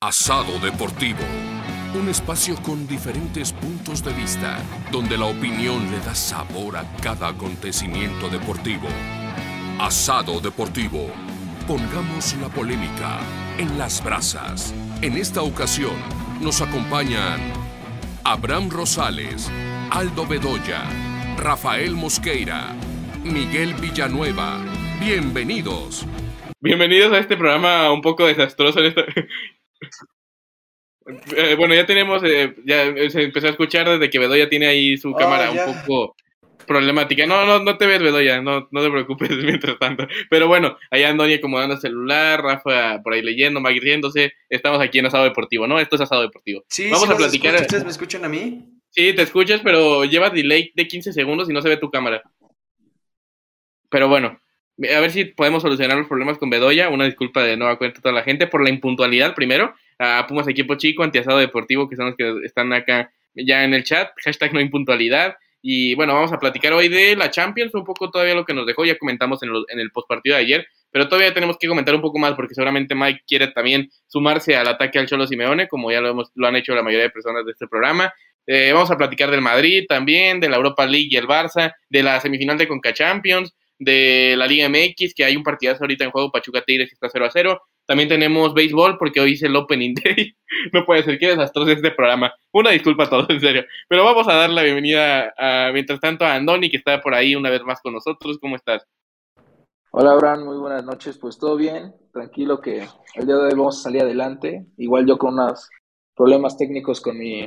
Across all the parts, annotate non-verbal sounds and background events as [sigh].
Asado Deportivo. Un espacio con diferentes puntos de vista, donde la opinión le da sabor a cada acontecimiento deportivo. Asado Deportivo. Pongamos la polémica en las brasas. En esta ocasión nos acompañan Abraham Rosales, Aldo Bedoya, Rafael Mosqueira, Miguel Villanueva. Bienvenidos. Bienvenidos a este programa un poco desastroso. En. [laughs] Eh, bueno, ya tenemos, eh, ya se empezó a escuchar desde que Bedoya tiene ahí su Ah, cámara ya. un poco problemática. No, no, no te ves, Bedoya, no, no te preocupes [laughs] mientras tanto. Pero bueno, allá Andoni acomodando el celular, Rafa por ahí leyendo, Magui riéndose. Estamos aquí en Asado Deportivo, ¿no? Esto es Asado Deportivo. Sí, Vamos sí a platicar. escucho. ¿Ustedes me escuchan a mí? Sí, te escuchas, pero lleva delay de 15 segundos y no se ve tu cámara. Pero bueno, a ver si podemos solucionar los problemas con Bedoya. Una disculpa de nueva cuenta a toda la gente por la impuntualidad primero. A Pumas Equipo Chico, Antiasado Deportivo, que son los que están acá ya en el chat. [laughs] Hashtag no impuntualidad. Y bueno, vamos a platicar hoy de la Champions, un poco todavía lo que nos dejó, ya comentamos en, lo- en el postpartido de ayer, pero todavía tenemos que comentar un poco más porque seguramente Mike quiere también sumarse al ataque al Cholo Simeone, como ya lo, hemos, lo han hecho la mayoría de personas de este programa. Eh, vamos a platicar del Madrid también, de la Europa League y el Barça, de la semifinal de Conca Champions, de la Liga MX, que hay un partidazo ahorita en juego, Pachuca Tigres que está 0 a 0. También tenemos béisbol, porque hoy es el Opening [laughs] Day. no puede ser, qué desastroso este programa. Una disculpa a todos, en serio. Pero vamos a dar la bienvenida, a, mientras tanto, a Andoni, que está por ahí una vez más con nosotros. ¿Cómo estás? Hola, Abraham, muy buenas noches. Pues todo bien, tranquilo que el día de hoy vamos a salir adelante. Igual yo con unos problemas técnicos con mi,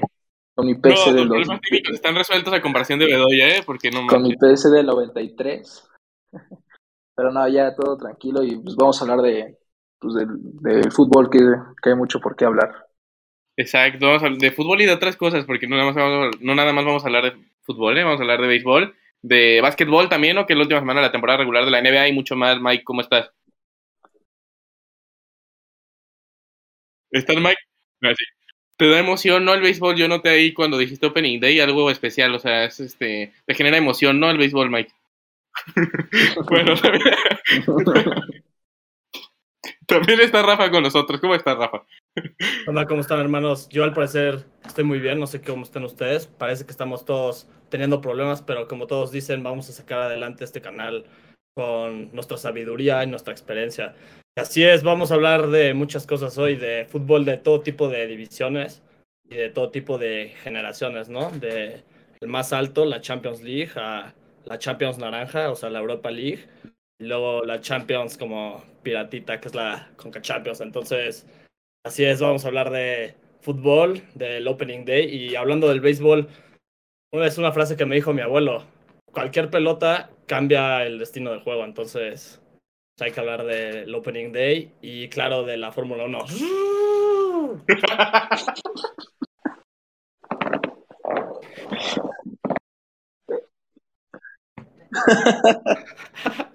con mi PC no, del los dos- problemas técnicos están resueltos a comparación de Bedoya, ¿eh? Porque no con mi. PC del 93. Pero no, ya todo tranquilo y pues vamos a hablar de, pues, del, fútbol que, hay mucho por qué hablar. Exacto, vamos a hablar de fútbol y de otras cosas, porque no nada más vamos, a hablar de fútbol, ¿eh? vamos a hablar de béisbol, de básquetbol también, ¿no? que es la última semana de la temporada regular de la NBA y mucho más. Mike, ¿cómo estás? ¿Estás, Mike? Ah. ¿Te da emoción, no, el béisbol? Yo noté ahí cuando dijiste Opening Day algo especial, o sea, es este, te genera emoción, ¿no? El béisbol, Mike. [laughs] bueno, también, [laughs] también está Rafa con nosotros. ¿Cómo estás, Rafa? Hola, ¿cómo están hermanos? Yo al parecer estoy muy bien, no sé cómo estén ustedes. Parece que estamos todos teniendo problemas, pero como todos dicen, vamos a sacar adelante este canal con nuestra sabiduría y nuestra experiencia. Así es, vamos a hablar de muchas cosas hoy, de fútbol de todo tipo de divisiones y de todo tipo de generaciones, ¿no? De el más alto, la Champions League, a la Champions Naranja, o sea, la Europa League, y luego la Champions como piratita, que es la Conca Champions. Entonces, Así es, vamos a hablar de fútbol, del Opening Day y hablando del béisbol, una es una frase que me dijo mi abuelo, cualquier pelota cambia el destino del juego, entonces hay que hablar del Opening Day y claro de la Fórmula 1. [laughs] [laughs] [laughs]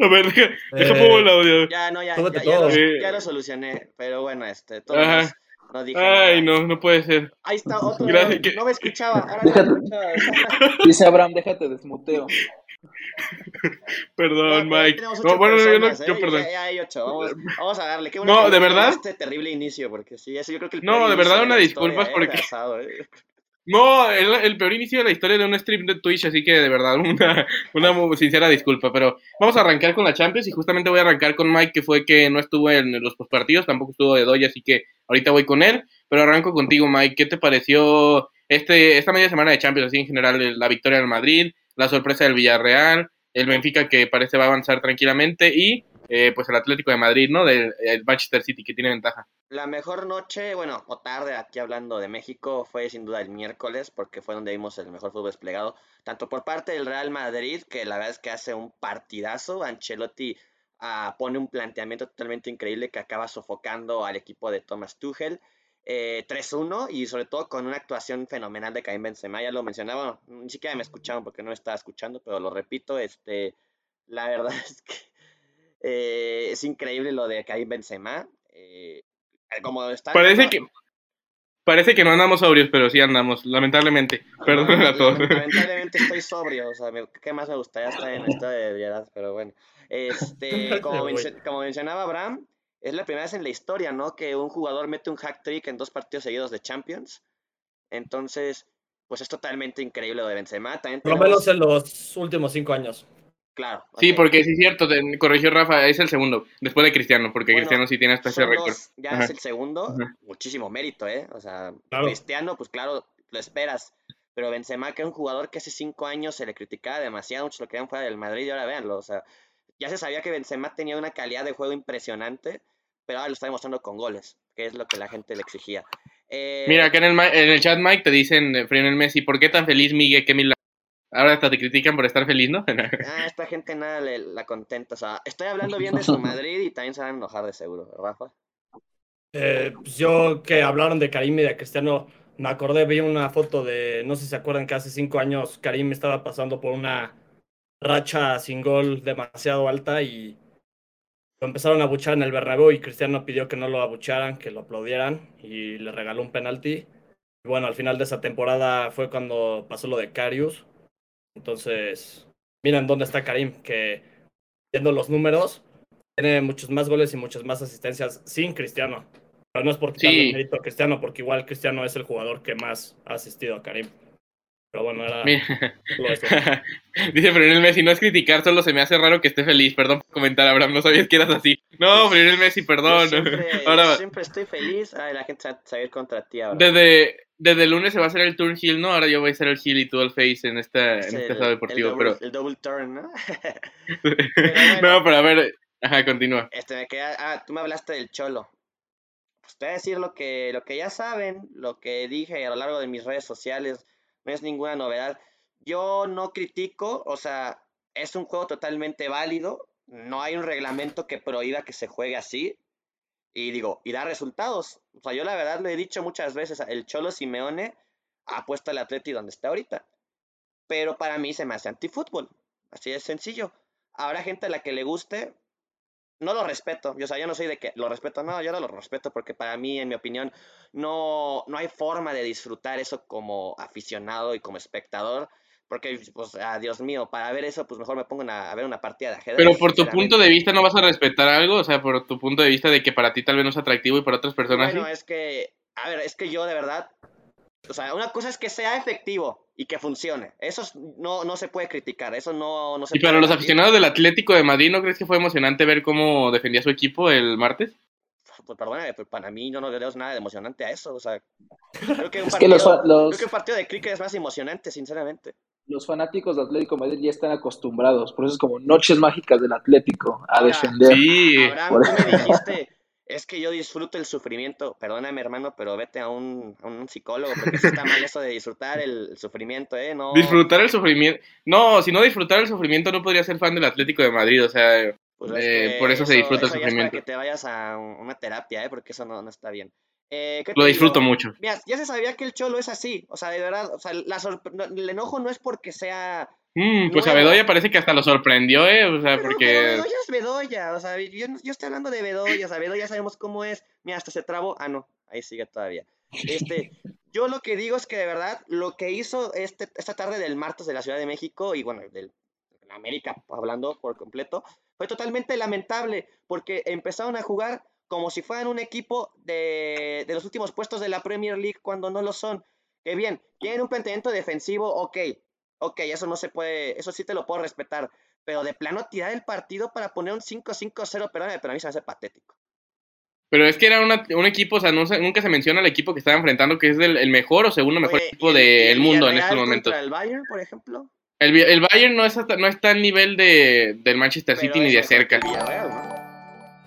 A ver, deja, deja Eh, pongo el audio. Ya, no, ya, ya, ya, lo, ya lo solucioné. Pero bueno, este, todo Ajá. más, no dije Ay, nada. no, no puede ser. Ahí está otro. [laughs] Gracias, que- No me escuchaba. Ahora Déjate. no me escuchaba. Dice Abraham, déjate desmuteo. [laughs] Perdón, Ya, ya Mike. No, bueno, yo, no, personas, yo ¿eh? perdón. Ya, ya hay ocho. Vamos, vamos a darle. Qué bueno No, que ¿de verdad? Este terrible inicio, porque sí, eso yo creo que el No, de verdad, una disculpas ¿eh? porque- asado, ¿eh? No, el, peor inicio de la historia de un stream de Twitch, así que de verdad, [laughs] una, una muy sincera disculpa. Pero vamos a arrancar con la Champions y justamente voy a arrancar con Mike, que fue que no estuvo en los postpartidos, tampoco estuvo de Doya, así que ahorita voy con él. Pero arranco contigo, Mike. ¿Qué te pareció este, esta media semana de Champions, así en general, la victoria del Madrid, la sorpresa del Villarreal, el Benfica que parece va a avanzar tranquilamente y eh, pues el Atlético de Madrid, ¿no? Del el Manchester City que tiene ventaja. La mejor noche, bueno, o tarde aquí hablando de México, fue sin duda el miércoles, porque fue donde vimos el mejor fútbol desplegado, tanto por parte del Real Madrid, que la verdad es que hace un partidazo, Ancelotti ah, pone un planteamiento totalmente increíble que acaba sofocando al equipo de Thomas Tuchel, eh, 3-1 y sobre todo con una actuación fenomenal de Karim Benzema, ya lo mencionaba, ni siquiera me escuchaban porque no estaba escuchando, pero lo repito, este, la [laughs] verdad es que eh, es increíble lo de Karim Benzema, eh, como está Parece que, parece que no andamos sobrios, pero sí andamos, lamentablemente. [laughs] Perdón a todos. Lamentablemente [laughs] estoy sobrio, o sea, ¿qué más me gustaría estar en esta de ebriedad? Pero bueno, este, [laughs] como, mencionaba Abraham, es la primera vez en la historia, ¿no? Que un jugador mete un hack trick en dos partidos seguidos de Champions. Entonces, pues es totalmente increíble lo de Benzema. También Por lo menos en los últimos cinco años. Claro. Sí, porque sí es cierto, te- corrigió Rafa, es el segundo, después de Cristiano, porque Bueno, Cristiano sí tiene hasta ese récord. ya Ajá. es el segundo, Ajá. muchísimo mérito, ¿eh? O sea, Claro. Cristiano, pues claro, lo esperas. Pero Benzema, que era un jugador que hace cinco años se le criticaba demasiado, muchos lo querían fuera del Madrid y ahora véanlo, o sea, ya se sabía que Benzema tenía una calidad de juego impresionante, pero ahora lo está demostrando con goles, que es lo que la gente le exigía. Eh, Mira, acá en el, ma- en el chat, Mike, te dicen, eh, Frionel Messi, ¿por qué tan feliz, Miguel? Milagro. Ahora hasta te critican por estar feliz, ¿no? [laughs] Ah, esta gente nada le, la contenta, o sea, estoy hablando bien de su [laughs] Madrid y también se van a enojar de seguro, Rafa. Eh, pues yo que hablaron de Karim y de Cristiano, me acordé, vi una foto de, no sé si se acuerdan que hace cinco años Karim estaba pasando por una racha sin gol demasiado alta y lo empezaron a abuchar en el Bernabéu y Cristiano pidió que no lo abucharan, que lo aplaudieran y le regaló un penalti. Y bueno, al final de esa temporada fue cuando pasó lo de Carius. Entonces, miren dónde está Karim, que viendo los números, tiene muchos más goles y muchas más asistencias sin Cristiano. Pero no es por quitarle Sí. mérito a Cristiano, porque igual Cristiano es el jugador que más ha asistido a Karim. Pero bueno, era. [laughs] Dice Frionel Messi, no es criticar, solo se me hace raro que esté feliz. Perdón por comentar, Abraham, no sabías que eras así. No, Frionel Messi, perdón. Yo siempre, [laughs] Ahora, siempre estoy feliz, ay, la gente se va a ir contra ti ahora. desde, desde el lunes se va a hacer el turn heel, ¿no? Ahora yo voy a ser el heel y tú el face en, esta, en este sábado deportivo, el double, pero... el double turn, ¿no? [laughs] [laughs] no, pero a ver, ajá, continúa. Este, me queda, ah, tú me hablaste del cholo. Pues te voy a decir lo que, lo que ya saben, lo que dije a lo largo de mis redes sociales, no es ninguna novedad. Yo no critico, o sea, es un juego totalmente válido, no hay un reglamento que prohíba que se juegue así, y digo, y da resultados. O sea, yo la verdad lo he dicho muchas veces, el Cholo Simeone ha puesto al Atleti donde está ahorita, pero para mí se me hace antifútbol, así de sencillo. Habrá gente a la que le guste, no lo respeto. Yo, o sea, yo no soy de que lo respeto, no, yo no lo respeto porque para mí, en mi opinión, no, no hay forma de disfrutar eso como aficionado y como espectador. Porque, pues, ah, Dios mío, para ver eso, pues mejor me pongo una- a ver una partida de ajedrez. Pero por tu punto de vista no vas a respetar algo, o sea, por tu punto de vista de que para ti tal vez no es atractivo y para otras personas Bueno, sí. es que, a ver, es que yo de verdad, o sea, una cosa es que sea efectivo y que funcione. Eso es- no, no se puede criticar, eso no, no se Y puede para los aficionados del Atlético de Madrid, ¿no crees que fue emocionante ver cómo defendía su equipo el martes? Pues perdóname, pero para mí yo no le veo nada de emocionante a eso, o sea, creo que un [laughs] Es que los, partido, los, creo que un partido de cricket es más emocionante, sinceramente. Los fanáticos de Atlético de Madrid ya están acostumbrados, por eso es como noches mágicas del Atlético a Ahora, defender. Sí. Abraham, Por- tú me dijiste, es que yo disfruto el sufrimiento. Perdóname, hermano, pero vete a un, a un psicólogo, porque sí está mal eso de disfrutar el, sufrimiento, ¿eh? No, Disfrutar el sufrimiento. No, si no disfrutar el sufrimiento no podría ser fan del Atlético de Madrid, o sea, pues es eh, que por eso se disfruta el eso ya es para sufrimiento. que te vayas a un- una terapia, ¿eh? Porque eso no, no está bien. Eh, ¿qué lo disfruto digo? mucho. Mira, ya se sabía que el Cholo es así, o sea, de verdad, o sea, la el enojo no es porque sea... Mm, pues a. Bedoya parece que hasta lo sorprendió, ¿eh? O sea, Pero, pero porque... Bedoya es Bedoya, o sea, yo, yo estoy hablando de Bedoya, o sea, Bedoya sabemos cómo es. Mira, hasta se trabó. Ah, no, ahí sigue todavía. Este, [laughs] yo lo que digo es que de verdad, lo que hizo este, esta tarde del martes de la Ciudad de México, y bueno, del de América hablando por completo, fue totalmente lamentable, porque empezaron a jugar como si fueran un equipo de, de los últimos puestos de la Premier League cuando no lo son. Que bien, tienen un planteamiento defensivo, ok, ok, eso no se puede, eso sí te lo puedo respetar, pero de plano tirar el partido para poner un 5-5-0, perdóname, pero a mí se me hace patético. Pero es que era una- un equipo, o sea, no nunca se menciona el equipo que estaba enfrentando, que es el, el mejor o segundo mejor Oye, equipo ¿y el- y del el mundo en estos momentos. el Bayern, por ejemplo? El, el Bayern no, es hasta- no está al nivel de, del Manchester Pero City ni de cerca. ¿no?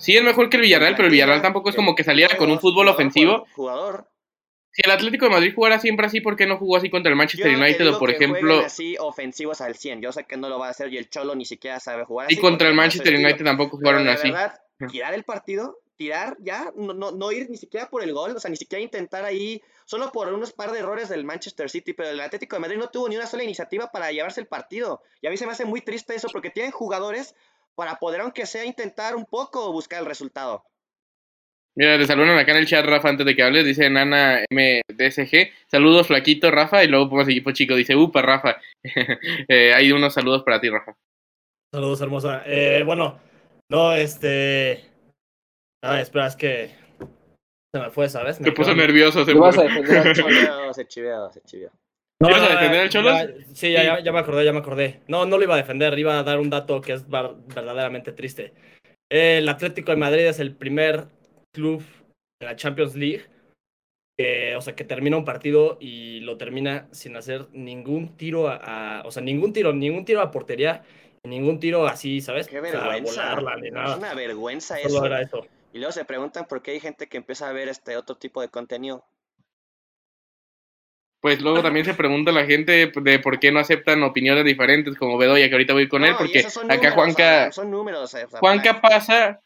Sí, es mejor que el Villarreal, pero el Villarreal tampoco es como que saliera con un fútbol ofensivo. Jugador. Si el Atlético de Madrid jugara siempre así, ¿por qué no jugó así contra el Manchester United o, por que ejemplo, así ofensivos al 100. Yo sé que no lo va a hacer y el Cholo ni siquiera sabe jugar y así. contra el Manchester estilo. United tampoco Pero jugaron de así? verdad, tirar el partido, tirar ya, no, no, no ir ni siquiera por el gol, o sea, ni siquiera intentar ahí, solo por unos par de errores del Manchester City, pero el Atlético de Madrid no tuvo ni una sola iniciativa para llevarse el partido. Y a mí se me hace muy triste eso, porque tienen jugadores para poder, aunque sea, intentar un poco buscar el resultado. Mira, te saludan acá en el chat, Rafa, antes de que hables. Dice Nana MDSG. Saludos, flaquito, Rafa. Y luego ponemos equipo chico. Dice, upa, Rafa. [laughs] eh, hay unos saludos para ti, Rafa. Saludos, hermosa. Eh, bueno, no, este. Ah, espera, es que se me fue, ¿sabes? Me Se puso nervioso. Se. Chiveado, [laughs] se chiveado, se chiveado. No, ¿Ibas a defender al ya- Cholos? Sí, ya, ya, ya me acordé, ya me acordé. No, no lo iba a defender, iba a dar un dato que es verdaderamente triste. El Atlético de Madrid es el primer club de la Champions League que, o sea, que termina un partido y lo termina sin hacer ningún tiro a, a- o sea, ningún tiro, ningún tiro a portería, ningún tiro así, ¿sabes? Qué O sea, vergüenza. volarla ni Es una vergüenza Solo eso. era eso. Y luego se preguntan por qué hay gente que empieza a ver este otro tipo de contenido. Pues luego también se pregunta la gente de por qué no aceptan opiniones diferentes, como Bedoya, que ahorita voy con él, No, porque acá números, Juanca, son números. eh, Juanca pasa,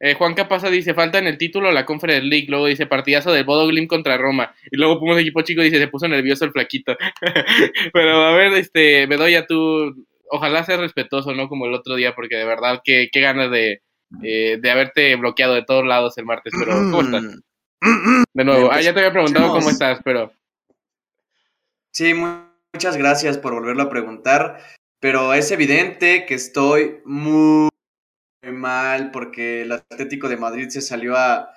eh, Juanca pasa, dice, falta en el título la Conference League, luego dice, partidazo del Bodo Glimt contra Roma, y luego Pumas equipo chico, dice, se puso nervioso el flaquito. [laughs] Pero a ver, este, Bedoya, tú, ojalá seas respetuoso, ¿no? Como el otro día, porque de verdad, que qué ganas de, eh, de haberte bloqueado de todos lados el martes, pero ¿cómo estás? De nuevo, ah, ya te había preguntado cómo estás, pero... Sí, mu- muchas gracias por volverlo a preguntar, pero es evidente que estoy muy mal porque el Atlético de Madrid se salió a,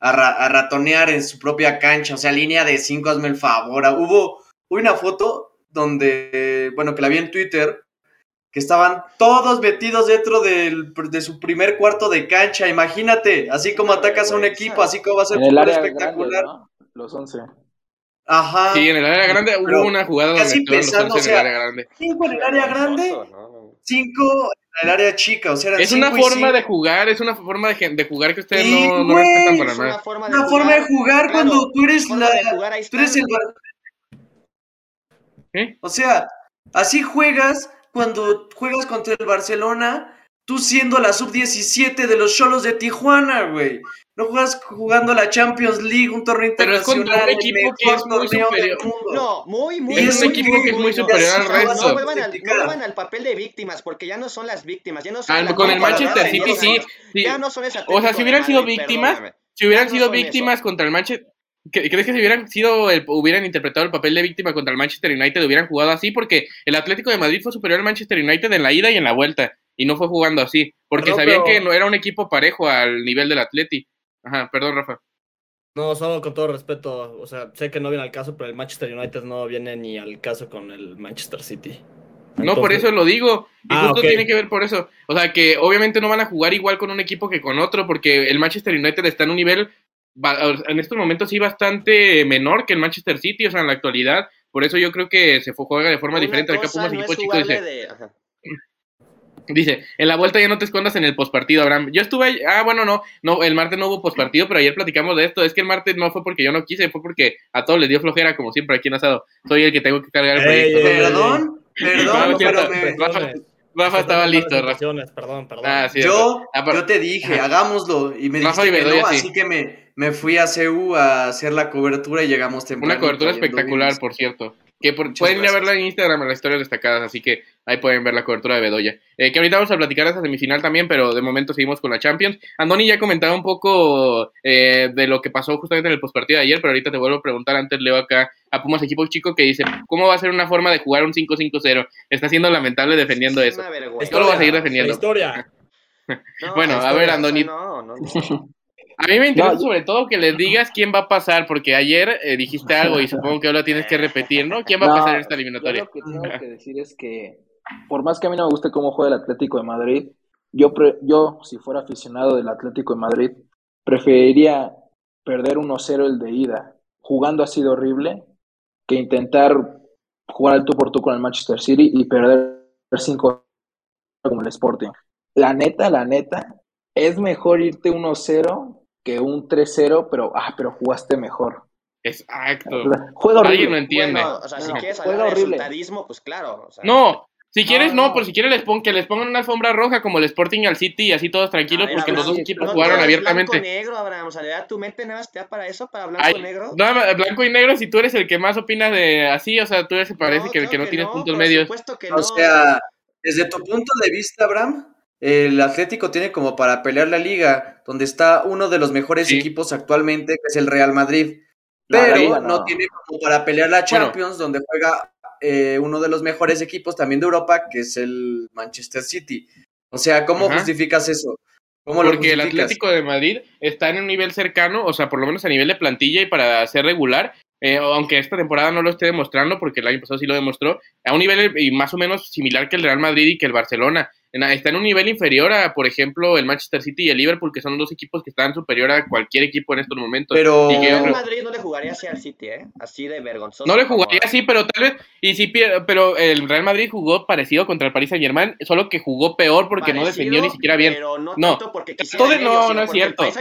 a, ra- a ratonear en su propia cancha, o sea, línea de cinco, hazme el favor. Hubo, hubo una foto donde, bueno, que la vi en Twitter, que estaban todos metidos dentro del, de su primer cuarto de cancha, imagínate, así como atacas a un equipo, así como va a ser área espectacular. grande, ¿no? Los 11. Ajá. Sí, en el área grande hubo Pero una jugada donde los 11 o en el sea, área grande. Cinco en el área grande, cinco en el área chica, o sea, eran Es una forma de jugar, es una forma de, jugar que ustedes Sí, no, no respetan para Es una nada. forma de Una jugar. forma de jugar Claro, cuando tú eres la, jugar, tú eres el ¿Eh? O sea, así juegas cuando juegas contra el Barcelona, tú siendo la sub-17 de los Cholos de Tijuana, güey. No juegas jugando la Champions League, un torneo Pero es contra internacional, un el equipo que es muy superior. mundo. No, muy, muy. Es un muy, equipo que es muy no, superior al no, no, resto. No vuelvan, al, no vuelvan al papel de víctimas, porque ya no son las víctimas, ya no son Ah, con el Manchester City sí, sí. Ya no son ese O sea, si hubieran sido Madrid, víctimas, perdóname. Si hubieran sido víctimas eso. contra el Manchester, ¿crees que si hubieran sido el, hubieran interpretado el papel de víctima contra el Manchester United hubieran jugado así? Porque el Atlético de Madrid fue superior al Manchester United en la ida y en la vuelta y no fue jugando así, porque sabían pero- que no era un equipo parejo al nivel del Atleti. Ajá, perdón, Rafa. No, solo con todo respeto, o sea, sé que no viene al caso, pero el Manchester United no viene ni al caso con el Manchester City. No, por eso lo digo. Y Ah, justo tiene que ver por eso. O sea, que obviamente no van a jugar igual con un equipo que con otro, porque el Manchester United está en un nivel, en estos momentos sí, bastante menor que el Manchester City, o sea, en la actualidad. Por eso yo creo que se fue- juega de forma Una diferente. Acá cosa Pumas no equipo es chico jugarle dice, de- ajá. Dice, en la vuelta ya no te escondas en el postpartido, Abraham. Yo estuve, ahí- ah, bueno, no, no, el martes no hubo postpartido, pero ayer platicamos de esto. Es que el martes no fue porque yo no quise, fue porque a todos les dio flojera, como siempre aquí en Asado. Soy el que tengo que cargar el proyecto. ey, ey, Perdón, perdón, No, pero cierto. me- Rafa, Rafa estaba listo, Rafa. Perdón, perdón. Ah, sí, yo, Ah, pero- yo te dije, hagámoslo, y me Rafa dijiste y que no, sí. así que me, me fui a CU a hacer la cobertura y llegamos temprano. Una cobertura espectacular, por cierto. Que por- pueden ir a verla en Instagram, en las historias destacadas, así que ahí pueden ver la cobertura de Bedoya. Eh, que ahorita vamos a platicar esa semifinal también, pero de momento seguimos con la Champions. Andoni ya comentaba un poco eh, de lo que pasó justamente en el postpartido de ayer, pero ahorita te vuelvo a preguntar, antes leo acá a Pumas Equipo Chico que dice, ¿cómo va a ser una forma de jugar un 5-5-0? Está siendo lamentable defendiendo Es eso. una vergüenza. Yo lo voy a seguir La defendiendo. historia. [laughs] No, Bueno, esto- a ver, esto Andoni. No, no, no. [laughs] A mí me interesa No, sobre todo que les digas quién va a pasar, porque ayer eh, dijiste algo y supongo que ahora tienes que repetir, ¿no? ¿Quién va a pasar en esta yo eliminatoria? lo que [laughs] tengo que decir es que, por más que a mí no me guste cómo juega el Atlético de Madrid, yo, pre- yo si fuera aficionado del Atlético de Madrid, preferiría perder 1-0 el de ida, jugando así de horrible, que intentar jugar al tú por tú con el Manchester City y perder 5 como el Sporting. La neta, la neta, es mejor irte 1-0 que un 3-0, pero, ah, pero jugaste mejor. Exacto. Juega horrible. Alguien lo entiende. Bueno, o sea, si No, quieres juega hablar de horrible. resultadismo, pues claro. o sea, No, si quieres No, no, no. pero si quieres les pon, que les pongan una alfombra roja como el Sporting al City y así todos tranquilos ver, porque los dos equipos no jugaron todo es abiertamente. Blanco-negro, Abraham. O sea, tu mente nada más te da para eso, para blanco Ay, negro. más, blanco y negro, si tú eres el que más opina de así, o sea, tú eres, parece que el que no tienes puntos por medios. supuesto que O no. sea, desde tu punto de vista, Abraham, el Atlético tiene como para pelear la liga, donde está uno de los mejores Sí. equipos actualmente, que es el Real Madrid. Pero liga no. no. tiene como para pelear la Champions, donde juega eh, uno de los mejores equipos también de Europa, que es el Manchester City. O sea, ¿cómo Ajá. justificas eso? ¿Cómo lo Porque el? Atlético de Madrid está en un nivel cercano, o sea, por lo menos a nivel de plantilla y para ser regular, eh, aunque esta temporada no lo esté demostrando, porque el año pasado sí lo demostró, a un nivel y más o menos similar que el Real Madrid y que el Barcelona. En- Está en un nivel inferior a, por ejemplo, el Manchester City y el Liverpool, que son dos equipos que están superior a cualquier equipo en estos momentos. Pero- Y yo El creo- Madrid no le jugaría así al City, ¿eh? Así de vergonzoso. no le jugaría así, pero tal vez, y sí, pero el Real Madrid jugó parecido contra el Paris Saint Germain, solo que jugó peor porque no defendió ni siquiera bien. Pero no, No. tanto porque Todo- ellos, no, es cierto. No, eso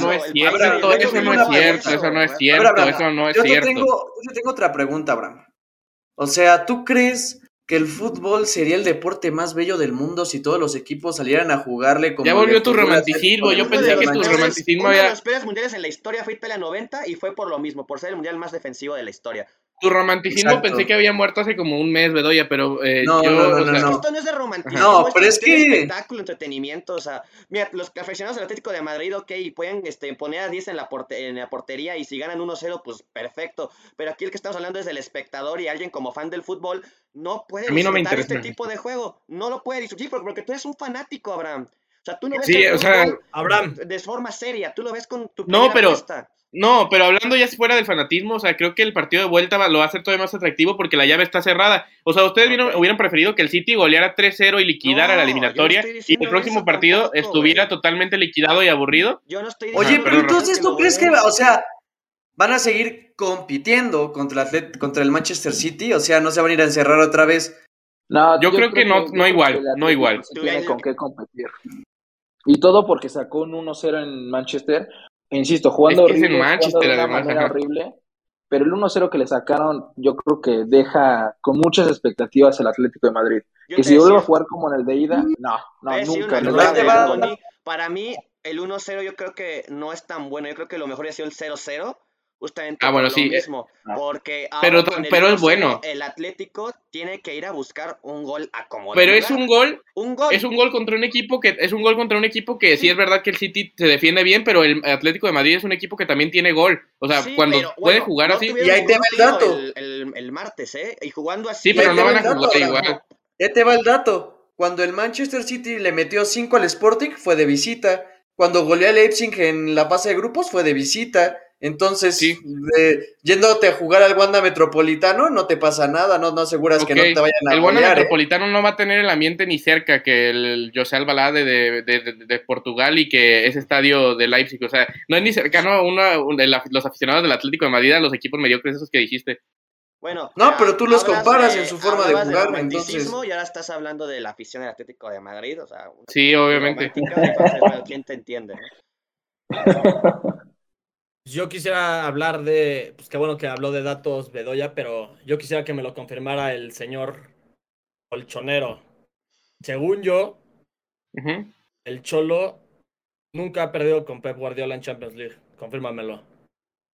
no es cierto, eso no es cierto, eso, no es cierto, eso no es yo cierto. Tengo, yo te tengo otra pregunta, Abraham. O sea, ¿tú crees que el fútbol sería el deporte más bello del mundo si todos los equipos salieran a jugarle como Ya volvió tu romanticismo, de yo pensé de que tu romanticismo Uno de había- los peores mundiales en la historia fue Italia 90 y fue por lo mismo, por ser el mundial más defensivo de la historia. Tu romanticismo Exacto. pensé que había muerto hace como un mes, Bedoya, pero eh, No, yo, no, no, o no, sea, no. Esto no es de romanticismo, No, pero es que- espectáculo, entretenimiento, o sea, mira, los aficionados del Atlético de Madrid, ok, pueden este, poner a 10 en la, porte- en la portería y si ganan 1-0, pues perfecto, pero aquí el que estamos hablando es del espectador y alguien como fan del fútbol no puede mí no me disfrutar interesa. este tipo de juego, no lo puede disfrutar porque, porque tú eres un fanático, Abraham. O sea, tú no ves Sí, el o sea, Abraham. de forma seria, tú lo ves con tu No, pero- apuesta. No, pero hablando ya fuera del fanatismo, o sea, creo que el partido de vuelta lo va a hacer todavía más atractivo porque la llave está cerrada. O sea, ustedes vieron- hubieran preferido que el City goleara 3-0 y liquidara No, la yo no eliminatoria y el próximo partido tampoco, estuviera totalmente liquidado y aburrido. Yo no estoy Oye, diciendo pero pero entonces tú crees que, o sea, van a seguir compitiendo contra el, Atlet- contra el Manchester City, o sea, no se van a ir a encerrar otra vez. No, Yo creo que no- yo no creo igual, no igual. Tú tiene con qué competir. Y todo porque sacó un 1-0 en Manchester. Insisto, jugando Es que es horrible, Manchester, jugando de una además, manera ajá. horrible. Pero el 1-0 que le sacaron, yo creo que deja con muchas expectativas el Atlético de Madrid. Yo que si vuelve a jugar como en el de ida, no, no, nunca. cosa, va Tony. Para mí, el 1-0 yo creo que no es tan bueno. Yo creo que lo mejor ha sido el 0-0. Justamente Ah, bueno, por lo sí, eh, mismo. Ah. Porque Pero- ahora con el pero es 1-0, bueno. El Atlético tiene que ir a buscar un gol a como de Pero es un gol Un gol. Es un gol contra un equipo que es un gol contra un equipo que sí es verdad que el City se defiende bien, pero el Atlético de Madrid es un equipo que también tiene gol. O sea, Sí, cuando pero, puede bueno, jugar no así. Y ahí te va el dato. El, el- el martes, ¿eh? Y jugando así. Sí, pero no te van va a dato, jugar igual. Ya te va el dato. Cuando el Manchester City le metió 5 al Sporting fue de visita. Cuando goleó al Leipzig en la fase de grupos fue de visita. Entonces, Sí. de- yéndote a jugar al Wanda Metropolitano, no te pasa nada, no, no aseguras que no te vayan a el Wanda golear, ¿eh? Metropolitano no va a tener el ambiente ni cerca que el José Albalá de, de, de- Portugal y que ese estadio de Leipzig. O sea, no es ni cercano a una, un- el- los aficionados del Atlético de Madrid a los equipos mediocres esos que dijiste. Bueno, No, ya pero tú los comparas en su forma de jugar, entonces- Y ahora estás hablando de la afición del Atlético de Madrid. O sea, Sí, obviamente. romántica, entonces, bueno, ¿quién te entiende? [laughs] Yo quisiera hablar de, pues qué bueno que habló de datos Bedoya, pero yo quisiera que me lo confirmara el señor Colchonero. Según yo, el Cholo nunca ha perdido con Pep Guardiola en Champions League. Confírmamelo.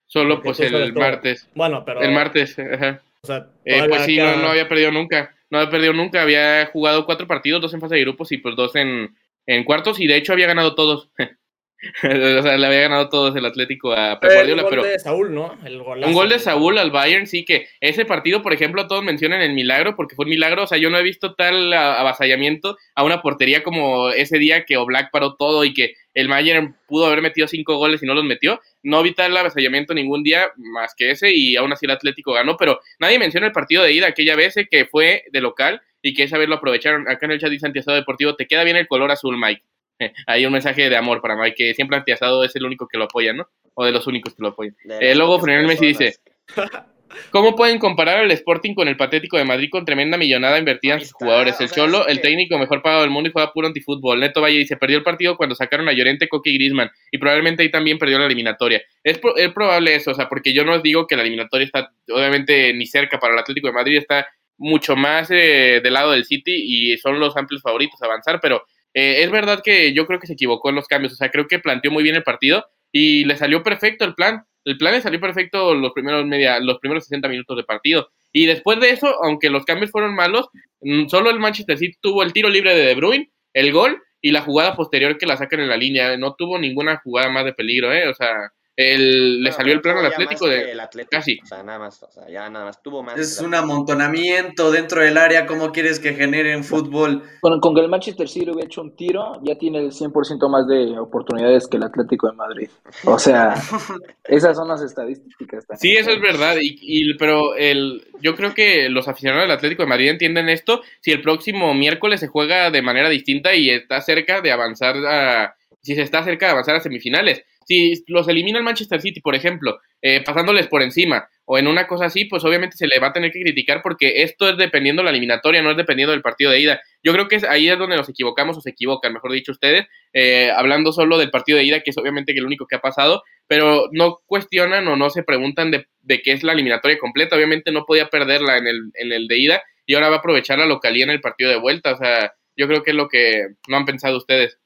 Solo Porque pues el martes. Bueno, pero. El martes, ajá. O sea, Eh, pues sí, no, no había perdido nunca. No había perdido nunca. Había jugado cuatro partidos, dos en fase de grupos y pues dos en, en cuartos. Y de hecho había ganado todos. [laughs] [laughs] o sea, le había ganado todos el Atlético a Pep el Guardiola. gol Pero de Saúl, ¿no? El golazo. un gol de Saúl al Bayern, sí que ese partido, por ejemplo, todos mencionan el milagro porque fue un milagro. O sea, yo no he visto tal avasallamiento a una portería como ese día que Oblak paró todo y que el Bayern pudo haber metido cinco goles y no los metió. No vi tal avasallamiento ningún día más que ese y aún así el Atlético ganó, pero nadie menciona el partido de ida aquella vez eh, que fue de local y que esa vez lo aprovecharon. Acá en el chat dice Antiasado Deportivo, te queda bien el color azul, Mike. [laughs] Hay un mensaje de amor para Mike, que siempre Antiasado es el único que lo apoya, ¿no? O de los únicos que lo apoyan. Eh, luego Fernando Messi dice. [laughs] ¿Cómo pueden comparar al Sporting con el patético de Madrid con tremenda millonada invertida en sus jugadores? o El sea, Cholo, el que- técnico mejor pagado del mundo y juega puro antifútbol. Neto Valle dice, perdió el partido cuando sacaron a Llorente, Coque y Griezmann. Y probablemente ahí también perdió la eliminatoria. Es, pro- es probable eso, o sea, porque yo no os digo que la eliminatoria está obviamente ni cerca para el Atlético de Madrid, está mucho más eh, del lado del City y son los amplios favoritos a avanzar, pero eh, es verdad que yo creo que se equivocó en los cambios, o sea, creo que planteó muy bien el partido y le salió perfecto el plan. El plan le salió perfecto los primeros media, los primeros 60 minutos de partido. Y después de eso, aunque los cambios fueron malos, mm, solo el Manchester City tuvo el tiro libre de De Bruyne, el gol y la jugada posterior que la sacan en la línea. No tuvo ninguna jugada más de peligro, ¿eh? O sea, el, le Bueno, salió el pero plan al Atlético de... el Atlético, casi. O sea, nada más, o sea, ya nada más tuvo más. Es un amontonamiento dentro del área. ¿Cómo quieres que genere en fútbol? Con, con que el Manchester City hubiera hecho un tiro, ya tiene el 100% más de oportunidades que el Atlético de Madrid. O sea, [laughs] esas son las estadísticas. también. Sí, eso es verdad, y, y- pero el, yo creo que los aficionados del Atlético de Madrid entienden esto si el próximo miércoles se juega de manera distinta y está cerca de avanzar a, si se está cerca de avanzar a semifinales. Si los elimina el Manchester City, por ejemplo, eh, pasándoles por encima o en una cosa así, pues obviamente se le va a tener que criticar porque esto es dependiendo de la eliminatoria, no es dependiendo del partido de ida. Yo creo que es, ahí es donde nos equivocamos o se equivocan, mejor dicho ustedes, eh, hablando solo del partido de ida, que es obviamente que el único que ha pasado, pero no cuestionan o no se preguntan de, de qué es la eliminatoria completa. Obviamente no podía perderla en el, en el de ida y ahora va a aprovechar la localía en el partido de vuelta. O sea, yo creo que es lo que no han pensado ustedes.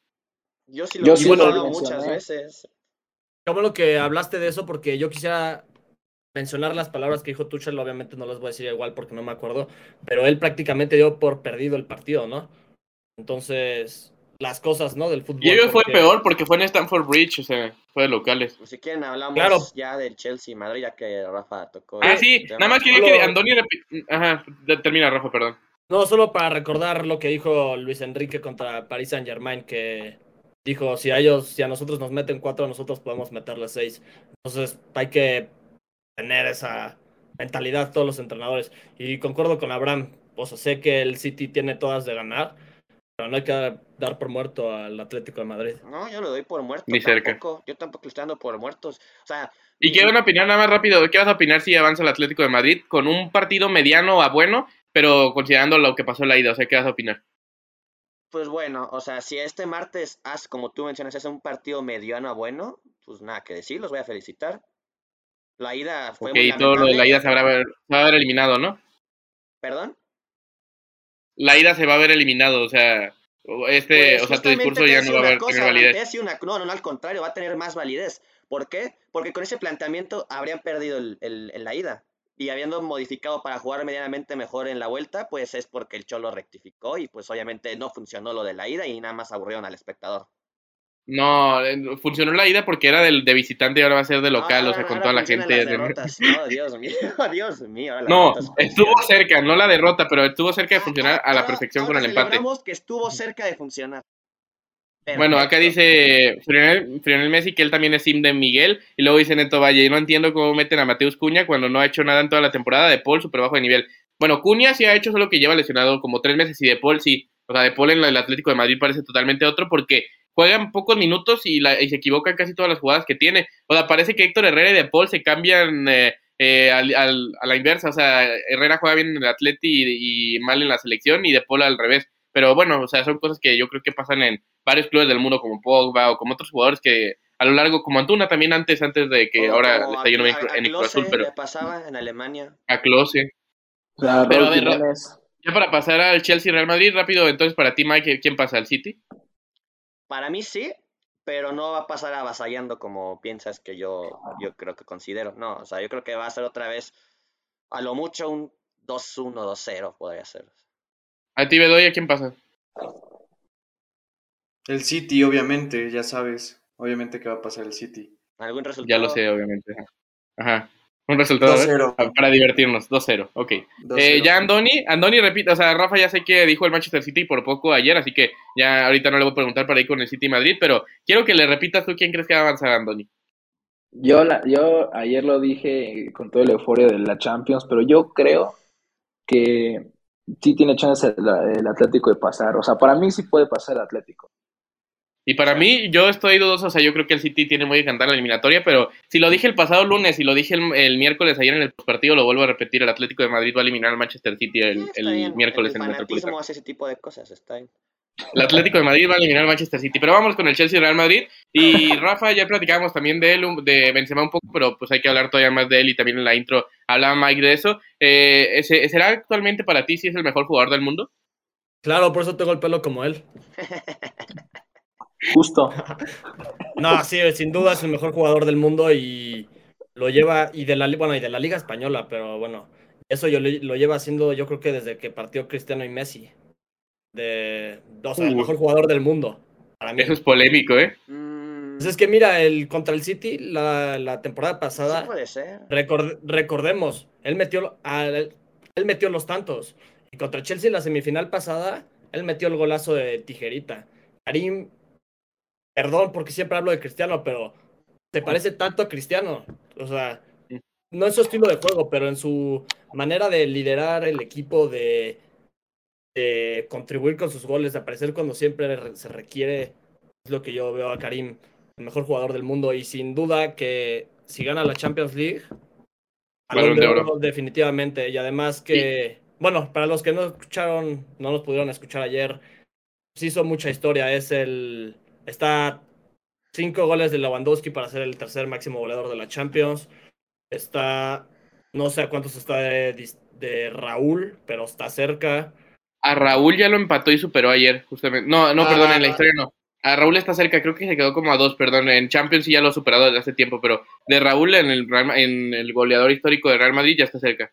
Yo sí lo he lo mencioné. muchas veces. Qué bueno que hablaste de eso porque yo quisiera mencionar las palabras que dijo Tuchel, obviamente no las voy a decir igual porque no me acuerdo, pero él prácticamente dio por perdido el partido, ¿no? Entonces, las cosas, ¿no? Del fútbol. Y ello fue porque- peor porque fue en Stamford Bridge, o sea, fue de locales. Pues si quieren hablamos Claro. ya del Chelsea Madrid, ya que Rafa tocó. Ah, sí, tema. nada más quería Solo- que Andoni Ajá, termina, Rafa, perdón. No, solo para recordar lo que dijo Luis Enrique contra Paris Saint Germain, que dijo, si a ellos, si a nosotros nos meten cuatro, nosotros podemos meterles seis. Entonces hay que tener esa mentalidad todos los entrenadores. Y concuerdo con Abraham, o sea, sé que el City tiene todas de ganar, pero no hay que dar por muerto al Atlético de Madrid. No, yo lo doy por muerto. Ni cerca. tampoco. Yo tampoco estoy dando por muertos. O sea, ¿Y qué van a opinar nada más rápido? ¿Qué vas a opinar si avanza el Atlético de Madrid con un partido mediano a bueno, pero considerando lo que pasó en la ida? O sea, ¿qué vas a opinar? Pues bueno, o sea, si este martes, haz, como tú mencionas, es un partido mediano a bueno, pues nada que decir, los voy a felicitar. La ida fue Ok, muy y todo lo de la ida se, habrá ver- se va a ver eliminado, ¿no? ¿Perdón? La ida se va a ver eliminado, o sea, este, Pues o sea, tu discurso ya no va a haber cosa, tener validez. decía una- no, no, al contrario, va a tener más validez. ¿Por qué? Porque con ese planteamiento habrían perdido el, el- en la ida. Y habiendo modificado para jugar medianamente mejor en la vuelta, pues es porque el Cholo rectificó y pues obviamente no funcionó lo de la ida y nada más aburrieron al espectador. No, funcionó la ida porque era del, de visitante y ahora va a ser de local, No, o sea, con toda la gente. las derrotas. No, Dios mío, [laughs] Dios mío. ahora las No, derrotas [laughs] estuvo cerca, no la derrota, pero estuvo cerca de Ah, funcionar ah, a la ah, perfección con el empate. que estuvo cerca de funcionar. Bueno, acá dice Frionel, Frionel Messi que él también es sim de Miguel. Y luego dice Neto Valle, y no entiendo cómo meten a Mateus Cuña cuando no ha hecho nada en toda la temporada. De Paul, súper bajo de nivel. Bueno, Cuña sí ha hecho solo que lleva lesionado como tres meses y De Paul sí. O sea, De Paul en el Atlético de Madrid parece totalmente otro porque juegan pocos minutos y, la, y se equivocan casi todas las jugadas que tiene. O sea, parece que Héctor Herrera y De Paul se cambian eh, eh, al- al- a la inversa. O sea, Herrera juega bien en el Atleti y, y mal en la selección y De Paul al revés. Pero bueno, o sea, son cosas que yo creo que pasan en varios clubes del mundo, como Pogba o como otros jugadores que a lo largo, como Antuna también antes, antes de que O ahora le está yendo bien a- a en Klose Azul, pero le pasaba en Alemania. a Klose. O sea, Pero, a ver, Ya para pasar al Chelsea Real Madrid, rápido, entonces para ti, Mike, ¿quién pasa? ¿Al City? Para mí sí, pero no va a pasar avasallando como piensas que yo, yo creo que considero. No, o sea, yo creo que va a ser otra vez, a lo mucho, un 2-1, 2-0 podría ser. A ti, Bedoya, ¿quién pasa? El City, obviamente, ya sabes. Obviamente que va a pasar el City. ¿Algún resultado? Ya lo sé, obviamente. Ajá. Un resultado a ver, 2-0. para divertirnos, 2-0, ok. 2-0. Eh, ya Andoni, Andoni repite, o sea, Rafa ya sé que dijo el Manchester City por poco ayer, así que ya ahorita no le voy a preguntar para ir con el City Madrid, pero quiero que le repitas tú quién crees que va a avanzar, Andoni. Yo, la, yo ayer lo dije con toda la euforia de la Champions, pero yo creo que sí tiene chance el, el Atlético de pasar. O sea, para mí sí puede pasar el Atlético. Y para mí, yo estoy dudoso, o sea, yo creo que el City tiene muy que cantar la eliminatoria, pero si lo dije el pasado lunes y lo dije el, el miércoles ayer en el partido, lo vuelvo a repetir, el Atlético de Madrid va a eliminar al Manchester City el, bien, miércoles el en el Metropolitano. hace ese tipo de cosas, está bien. El Atlético de Madrid va a eliminar al Manchester City. Pero vamos con el Chelsea y Real Madrid. Y [laughs] Rafa, ya platicábamos también de él, un- de Benzema un poco, pero pues hay que hablar todavía más de él y también en la intro hablaba Mike de eso. Eh, ese- ¿Será actualmente para ti si es el mejor jugador del mundo? Claro, por eso tengo el pelo como él. [laughs] Justo. No, sí, sin duda es el mejor jugador del mundo y lo lleva, y de la, bueno, y de la Liga Española, pero bueno, eso yo lo, lleva haciendo yo creo que desde que partió Cristiano y Messi. De, o sea, el mejor jugador del mundo. Para mí. Eso es polémico, ¿eh? Mm, Pues es que mira, el contra el City, la, la temporada pasada, Sí puede ser. record- recordemos, él metió, a- él, él metió los tantos. Y contra Chelsea, la semifinal pasada, él metió el golazo de tijerita. Karim, perdón porque siempre hablo de Cristiano, pero te parece tanto a Cristiano. O sea, no en su estilo de juego, pero en su manera de liderar el equipo, de, de contribuir con sus goles, de aparecer cuando siempre re- se requiere. Es lo que yo veo a Karim, el mejor jugador del mundo. Y sin duda que si gana la Champions League, Balón de oro. definitivamente. Y además que, bueno, para los que no escucharon, no nos pudieron escuchar ayer, se hizo mucha historia. Es el. Está cinco goles de Lewandowski para ser el tercer máximo goleador de la Champions. Está. No sé a cuántos está de, Raúl, pero está cerca. A Raúl ya lo empató y superó ayer, justamente. No, no, Ah. perdón, en la historia no. A Raúl está cerca, creo que se quedó como a dos, perdón. En Champions sí ya lo ha superado desde hace tiempo, pero de Raúl en el, en el goleador histórico de Real Madrid ya está cerca.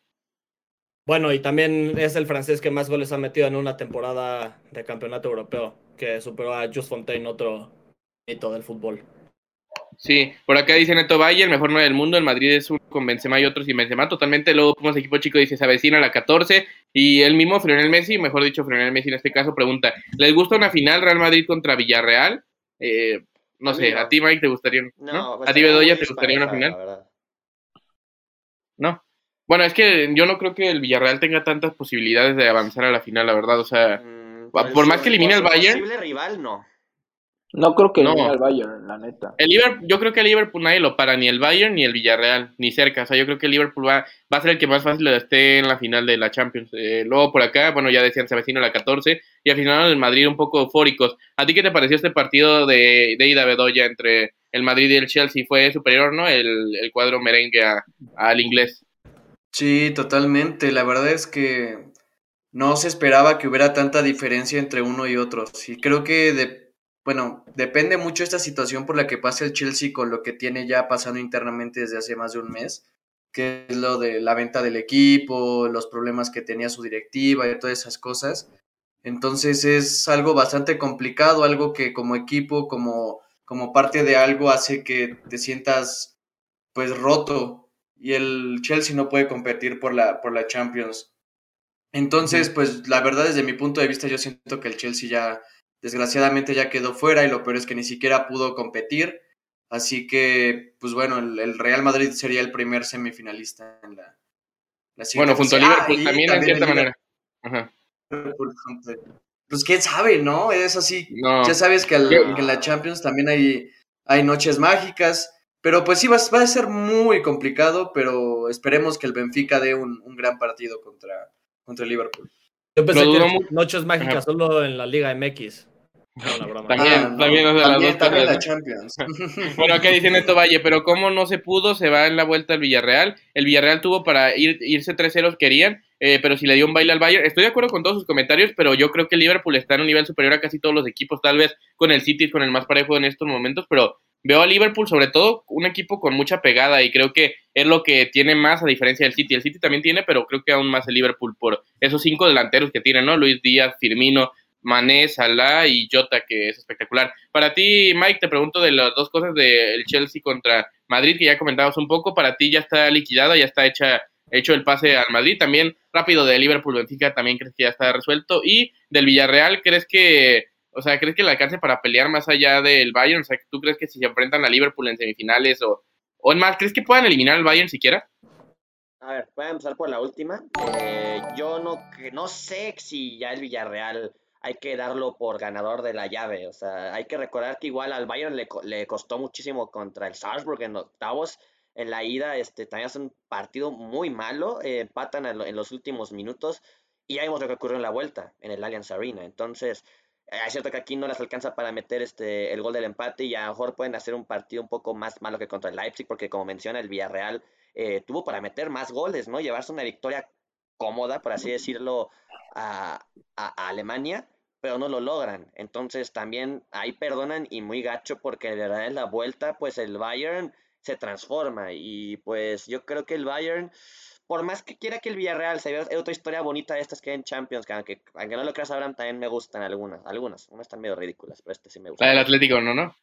Bueno, y también es el francés que más goles ha metido en una temporada de campeonato europeo, que superó a Just Fontaine, otro hito del fútbol. Sí, por acá dice Neto Valle, el mejor 9 del mundo. El Madrid es uno con Benzema y otro sin Benzema. Totalmente. Luego Pumas equipo chico dice se avecina la 14. Y el mismo Lionel Messi, mejor dicho, Lionel Messi en este caso, pregunta: ¿Les gusta una final Real Madrid contra Villarreal? Eh, no A sé, no. ¿a ti, Mike, te gustaría? ¿no? No, pues ¿A ti, Bedoya, te gustaría una final? No. Bueno, es que yo no creo que el Villarreal tenga tantas posibilidades de avanzar a la final, la verdad. O sea, Mm, por el más que elimine al su Bayern. posible rival, no. No creo que No. elimine al Bayern, la neta. el Liverpool, yo creo que el Liverpool nadie lo para, ni el Bayern ni el Villarreal, ni cerca. O sea, yo creo que el Liverpool va, va a ser el que más fácil esté en la final de la Champions. Eh, luego por acá, bueno, ya decían, se avecina la 14 y al final el Madrid un poco eufóricos. ¿A ti qué te pareció este partido de, de ida Bedoya entre el Madrid y el Chelsea? ¿Fue superior, no? El, el cuadro merengue a- al inglés. Sí, totalmente. La verdad es que no se esperaba que hubiera tanta diferencia entre uno y otro. Sí, creo que de, bueno, depende mucho esta situación por la que pasa el Chelsea con lo que tiene ya pasando internamente desde hace más de un mes, que es lo de la venta del equipo, los problemas que tenía su directiva y todas esas cosas. Entonces es algo bastante complicado, algo que como equipo, como, como parte de algo hace que te sientas pues roto y el Chelsea no puede competir por la, por la Champions. Entonces, pues la verdad desde mi punto de vista yo siento que el Chelsea ya desgraciadamente ya quedó fuera y lo peor es que ni siquiera pudo competir. Así que, pues bueno, el, el Real Madrid sería el primer semifinalista en la, la Bueno, junto a. Liverpool Ah, también, en cierta manera. Ajá. Pues quién sabe, ¿no? Es así. No. Ya sabes que, al- que en la Champions también hay, hay noches mágicas. Pero pues sí, va, va a ser muy complicado, pero esperemos que el Benfica dé un, un gran partido contra, contra el Liverpool. Yo pensé que mucho. Noches Mágicas Ajá. solo en la Liga MX. No, una broma. También, Ah, no, también, o sea, las también, dos también la ¿no? Champions. [laughs] [laughs] Bueno, acá dice Neto Valle, pero como no se pudo, se va en la vuelta al Villarreal. El Villarreal tuvo para ir, irse 3-0, querían, eh, pero si le dio un baile al Bayern. Estoy de acuerdo con todos sus comentarios, pero yo creo que el Liverpool está en un nivel superior a casi todos los equipos, tal vez con el City, con el más parejo en estos momentos, pero veo a Liverpool sobre todo un equipo con mucha pegada y creo que es lo que tiene más a diferencia del City. El City también tiene, pero creo que aún más el Liverpool por esos cinco delanteros que tiene, ¿no? Luis Díaz, Firmino, Mané, Salah y Jota, que es espectacular. Para ti, Mike, te pregunto de las dos cosas del Chelsea contra Madrid, que ya comentabas un poco. Para ti ya está liquidada, ya está hecha, hecho el pase al Madrid. También rápido de Liverpool Benfica, también crees que ya está resuelto. Y del Villarreal, ¿crees que, o sea, crees que le alcance para pelear más allá del Bayern? O sea, ¿tú crees que si se enfrentan a Liverpool en semifinales o, o en más, ¿crees que puedan eliminar al Bayern siquiera? A ver, voy a empezar por la última. Eh, yo no, que- no sé si ya el Villarreal hay que darlo por ganador de la llave. O sea, hay que recordar que igual al Bayern le, le costó muchísimo contra el Salzburg en octavos. En la ida este, también es un partido muy malo. eh, empatan en, lo- en los últimos minutos. Y ya vimos lo que ocurrió en la vuelta, en el Allianz Arena. Entonces, es cierto que aquí no les alcanza para meter este, el gol del empate. Y a lo mejor pueden hacer un partido un poco más malo que contra el Leipzig. Porque como menciona el Villarreal eh, tuvo para meter más goles, ¿no? Llevarse una victoria cómoda, por así decirlo, a, a- a Alemania, pero no lo logran. Entonces también ahí perdonan y muy gacho porque de verdad en la vuelta, pues el Bayern se transforma y pues yo creo que el Bayern, por más que quiera que el Villarreal se vea, otra historia bonita de estas que hay en Champions, que aunque, aunque no lo creas, Abraham, también me gustan algunas, algunas, unas están medio ridículas, pero este sí me gusta. La del Atlético, ¿no? ¿no?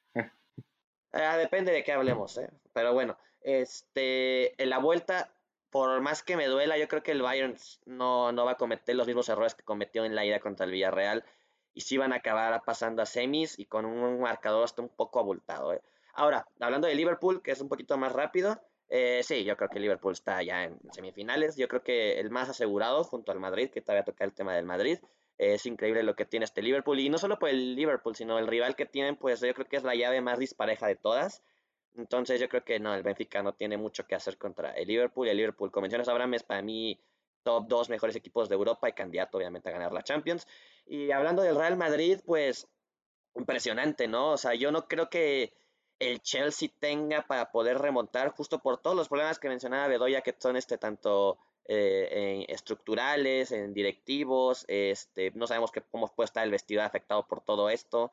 Ah, depende de qué hablemos, ¿eh? Pero bueno, este, en la vuelta, por más que me duela, yo creo que el Bayern no, no va a cometer los mismos errores que cometió en la ida contra el Villarreal y sí van a acabar pasando a semis y con un marcador hasta un poco abultado. ¿eh? Ahora, hablando de Liverpool, que es un poquito más rápido, eh, sí, yo creo que Liverpool está ya en semifinales. Yo creo que el más asegurado junto al Madrid, que todavía toca el tema del Madrid. es increíble lo que tiene este Liverpool. Y no solo por el Liverpool, sino el rival que tienen, pues yo creo que es la llave más dispareja de todas. Entonces yo creo que no, el Benfica no tiene mucho que hacer contra el Liverpool. El Liverpool, como mencionas, Abraham, es para mí top dos mejores equipos de Europa y candidato obviamente a ganar la Champions. Y hablando del Real Madrid, pues impresionante, ¿no? O sea, yo no creo que el Chelsea tenga para poder remontar justo por todos los problemas que mencionaba Bedoya, que son este tanto eh, estructurales, en directivos, este, no sabemos que, cómo puede estar el vestido afectado por todo esto.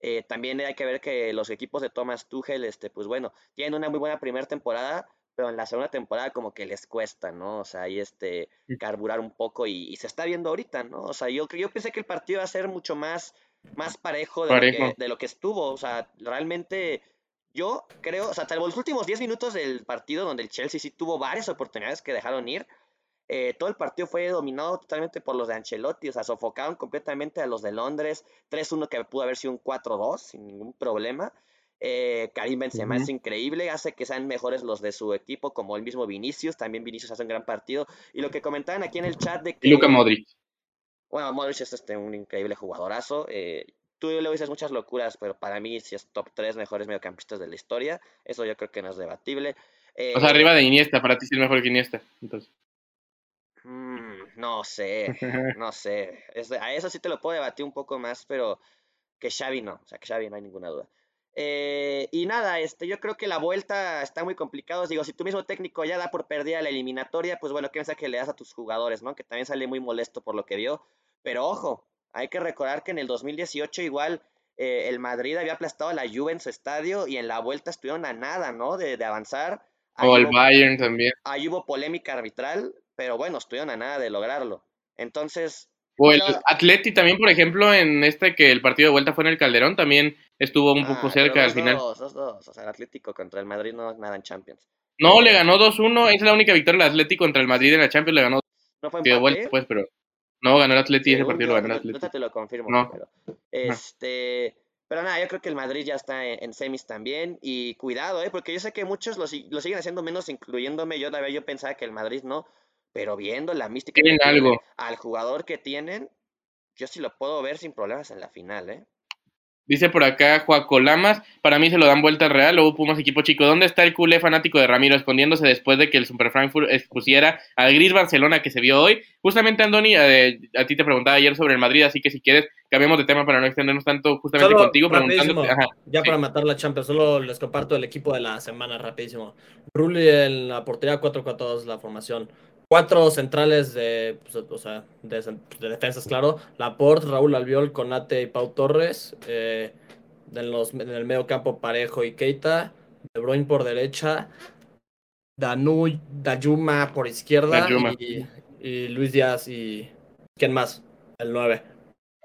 Eh, también hay que ver que los equipos de Thomas Tuchel, este, pues bueno, tienen una muy buena primera temporada, pero en la segunda temporada como que les cuesta, ¿no? O sea, ahí este, carburar un poco y, se está viendo ahorita, ¿no? O sea, yo, yo pensé que el partido iba a ser mucho más, más parejo, de, Lo que, de lo que estuvo, o sea, realmente yo creo, o sea, salvo los últimos 10 minutos del partido donde el Chelsea sí tuvo varias oportunidades que dejaron ir, eh, todo el partido fue dominado totalmente por los de Ancelotti, o sea, sofocaron completamente a los de Londres, 3-1 que pudo haber sido un 4-2 sin ningún problema. Eh, Karim Benzema es increíble, hace que sean mejores los de su equipo, como el mismo Vinicius, también Vinicius hace un gran partido. Y lo que comentaban aquí en el chat de que... Luca Modric. Bueno, Modric es este, un increíble jugadorazo. Eh, tú le dices muchas locuras, pero para mí si es top 3 mejores mediocampistas de la historia. Eso yo creo que no es debatible. o sea, arriba de Iniesta, para ti es el mejor que Iniesta. Entonces. Mm, no sé, [laughs] no sé. a eso sí te lo puedo debatir un poco más, pero que Xavi no. O sea, que Xavi no hay ninguna duda. Eh, y nada, este, yo creo que la vuelta está muy complicada. Digo, si tu mismo técnico ya da por perdida la eliminatoria, pues bueno, ¿qué mensaje le das a tus jugadores, no? Que también sale muy molesto por lo que vio. Pero ojo, hay que recordar que en el 2018 igual eh, el Madrid había aplastado a la Juve en su estadio y en la vuelta estuvieron a nada, ¿no? De, de avanzar. o el Bayern también. Ahí hubo polémica arbitral, pero bueno, estuvieron a nada de lograrlo. Entonces... O el Atleti también, por ejemplo, en este que el partido de vuelta fue en el Calderón, también estuvo un poco ah, cerca al final. Dos, dos, dos. O sea, el Atlético contra el Madrid no es nada en Champions. No, le ganó 2-1. Esa es la única victoria del Atlético contra el Madrid en la Champions. Le ganó ¿No fue de vuelta, pues, pero no ganó el Atleti ese partido, lo ganó el Atleti. No te lo confirmo, no. pero este, pero nada, yo creo que el Madrid ya está en, semis también y cuidado, eh, porque yo sé que muchos lo, lo siguen haciendo menos, incluyéndome yo. Todavía yo pensaba que el Madrid no, pero viendo la mística que algo. al jugador que tienen, yo sí lo puedo ver sin problemas en la final, ¿eh? Dice por acá Juaco Lamas, para mí se lo dan vuelta real, luego Pumas equipo chico. ¿Dónde está el culé fanático de Ramiro escondiéndose después de que el Super Frankfurt expusiera al Gris Barcelona que se vio hoy? Justamente, Andoni, eh, a ti te preguntaba ayer sobre el Madrid, así que si quieres, cambiamos de tema para no extendernos tanto justamente contigo. Preguntándote, ya para matar la Champions, solo les comparto el equipo de la semana rapidísimo. Rulli en la portería 4-4-2 la formación cuatro centrales de, pues, o sea, de, defensas, claro. Laporte, Raúl Albiol, Conate y Pau Torres. Eh, en, los, en el medio campo Parejo y Keita. De Bruyne por derecha. Danu, Dayuma por izquierda. Y, Luis Díaz y... ¿Quién más? El 9.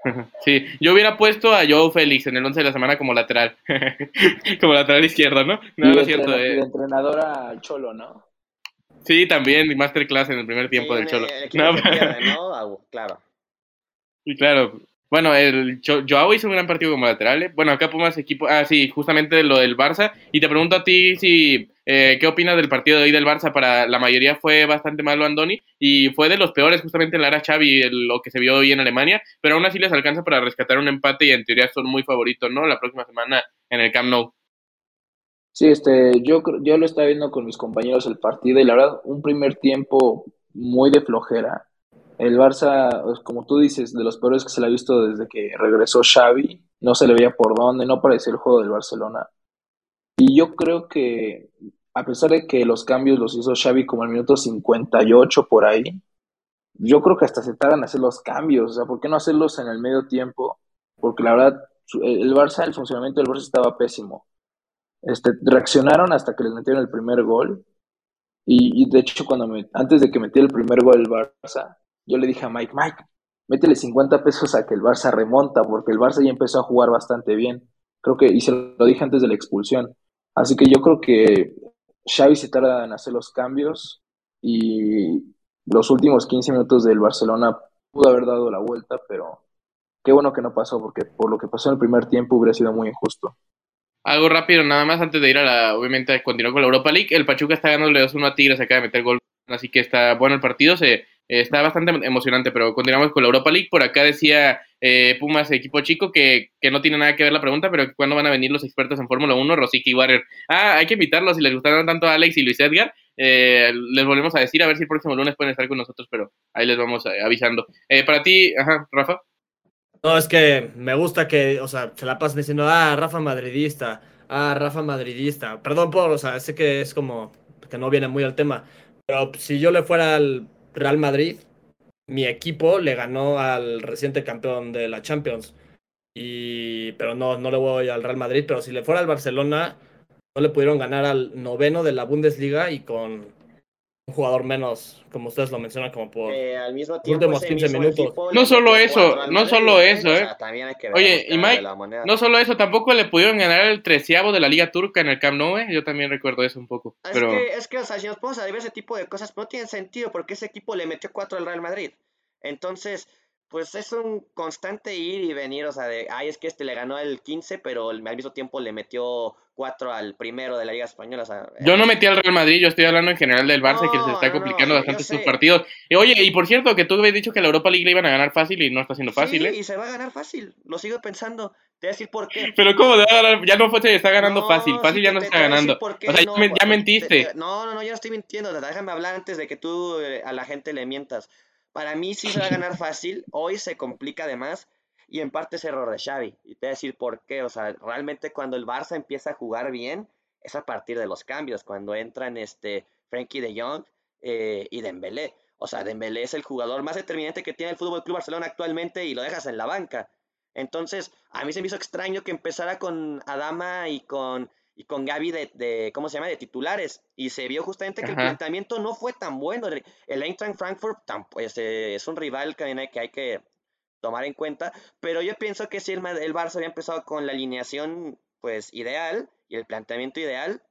[laughs] Sí, yo hubiera puesto a Joe Félix en el 11 de la semana como lateral. [laughs] como lateral izquierdo, ¿no? No, no es cierto. Eh. entrenador al Cholo, ¿no? Sí, también, masterclass en el primer tiempo del Cholo. [laughs] no, ¿no? Claro. Y claro, bueno, el Joao hizo un gran partido como lateral. ¿eh? Bueno, acá Pumas equipo. Ah, sí, justamente lo del Barça. Y te pregunto a ti si. Eh, ¿Qué opinas del partido de hoy del Barça? Para la mayoría fue bastante malo Andoni y fue de los peores justamente en la era Xavi, lo que se vio hoy en Alemania, pero aún así les alcanza para rescatar un empate y en teoría son muy favoritos, ¿no? La próxima semana en el Camp Nou. Sí, este, yo, yo lo estaba viendo con mis compañeros el partido y la verdad, un primer tiempo muy de flojera. El Barça, pues, como tú dices, de los peores que se le ha visto desde que regresó Xavi, no se le veía por dónde, no parecía el juego del Barcelona. Y yo creo que, a pesar de que los cambios los hizo Xavi como el minuto 58 por ahí, yo creo que hasta se tardan hacer los cambios, o sea, ¿por qué no hacerlos en el medio tiempo? Porque la verdad, el Barça, el funcionamiento del Barça estaba pésimo este, reaccionaron hasta que les metieron el primer gol. Y, de hecho, cuando me, antes de que metiera el primer gol el Barça, yo le dije a Mike, Mike, métele 50 pesos a que el Barça remonta, porque el Barça ya empezó a jugar bastante bien. Creo que, y se lo dije antes de la expulsión, Así que yo creo que Xavi se tarda en hacer los cambios y los últimos 15 minutos del Barcelona pudo haber dado la vuelta, pero qué bueno que no pasó, porque por lo que pasó en el primer tiempo hubiera sido muy injusto. Algo rápido, nada más antes de ir a la, obviamente, continuar con la Europa League. El Pachuca está ganando 2-1 a Tigres, acaba de meter gol, así que está bueno el partido, se, está bastante emocionante, pero continuamos con la Europa League. Por acá decía eh, Pumas, equipo chico, que, que, no tiene nada que ver la pregunta, pero ¿cuándo van a venir los expertos en Fórmula 1, Rosicky y Warrior? Ah, hay que invitarlos, si les gustaron tanto a Alex y Luis Edgar, eh, les volvemos a decir, a ver si el próximo lunes pueden estar con nosotros, pero ahí les vamos eh, avisando. Eh, para ti, ajá, Rafa. No, es que me gusta que, o sea, se la pasen diciendo, ah, Rafa madridista, ah, Rafa madridista. Perdón por, o sea, sé que es como que no viene muy al tema, pero si yo le fuera al Real Madrid, mi equipo le ganó al reciente campeón de la Champions. Y, pero no, no le voy al Real Madrid, pero si le fuera al Barcelona, no le pudieron ganar al noveno de la Bundesliga y con un jugador menos, como ustedes lo mencionan, como por eh, al mismo tiempo, últimos 15 minutos. No solo eso, no solo eso, ¿eh? Oye, y Mike, no solo eso, tampoco le pudieron ganar el treceavo de la Liga Turca en el Camp Nou, ¿eh? Yo también recuerdo eso un poco. Es, pero... que, es que, o sea, si nos podemos a ver ese tipo de cosas, no tiene sentido porque ese equipo le metió cuatro al Real Madrid. Entonces, pues es un constante ir y venir, o sea, de, ay, es que este le ganó el 15, pero al mismo tiempo le metió 4 al primero de la Liga Española. O sea, yo no metí al Real Madrid, yo estoy hablando en general del Barça, que se está complicando bastante sus partidos. Y, oye, y por cierto, que tú habías dicho que la Europa League le iban a ganar fácil y no está siendo fácil, sí, ¿eh? y se va a ganar fácil, lo sigo pensando. Te voy a decir por qué. Pero ¿cómo? Ya no fue, se está ganando fácil, fácil ya no se está ganando. O sea, ya, mentiste. no, no, no, yo no estoy mintiendo, déjame hablar antes de que tú eh, a la gente le mientas. Para mí sí se va a [laughs] ganar fácil, hoy se complica además y en parte es error de Xavi. Y te voy a decir por qué, o sea, realmente cuando el Barça empieza a jugar bien es a partir de los cambios, cuando entran este Frankie de Jong eh, y Dembélé. O sea, Dembélé es el jugador más determinante que tiene el Fútbol Club Barcelona actualmente y lo dejas en la banca. Entonces, a mí se me hizo extraño que empezara con Adama y con y con Gaby de, ¿cómo se llama?, de titulares. Y se vio justamente que el planteamiento no fue tan bueno. El Eintracht Frankfurt pues, eh, es un rival que hay, que hay que tomar en cuenta, pero yo pienso que si el, el Barça había empezado con la alineación pues ideal y el planteamiento ideal,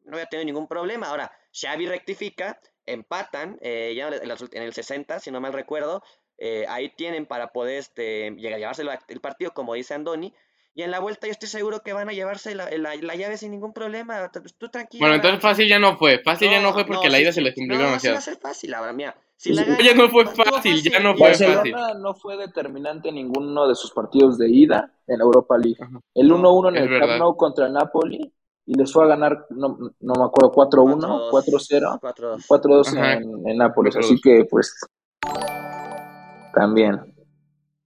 no había tenido ningún problema. Ahora, Xavi rectifica, empatan, eh, ya en el 60, si no mal recuerdo, eh, ahí tienen para poder este, llegar llevarse el partido, como dice Andoni, y en la vuelta yo estoy seguro que van a llevarse la, llave sin ningún problema. Tú tranquilo. Bueno, entonces fácil ya no fue. Fácil ya no fue porque la ida se les complicó no, demasiado. No, va a ser fácil ahora, mira. Si la ya no fue fácil, ya no fue fácil. no fue determinante en ninguno de sus partidos de ida en la Europa League. El 1-1 en el Camp Nou contra Napoli y les fue a ganar, no, no me acuerdo, 4-1, 4-0, 4-2 en, en Nápoles. Así que, pues, también.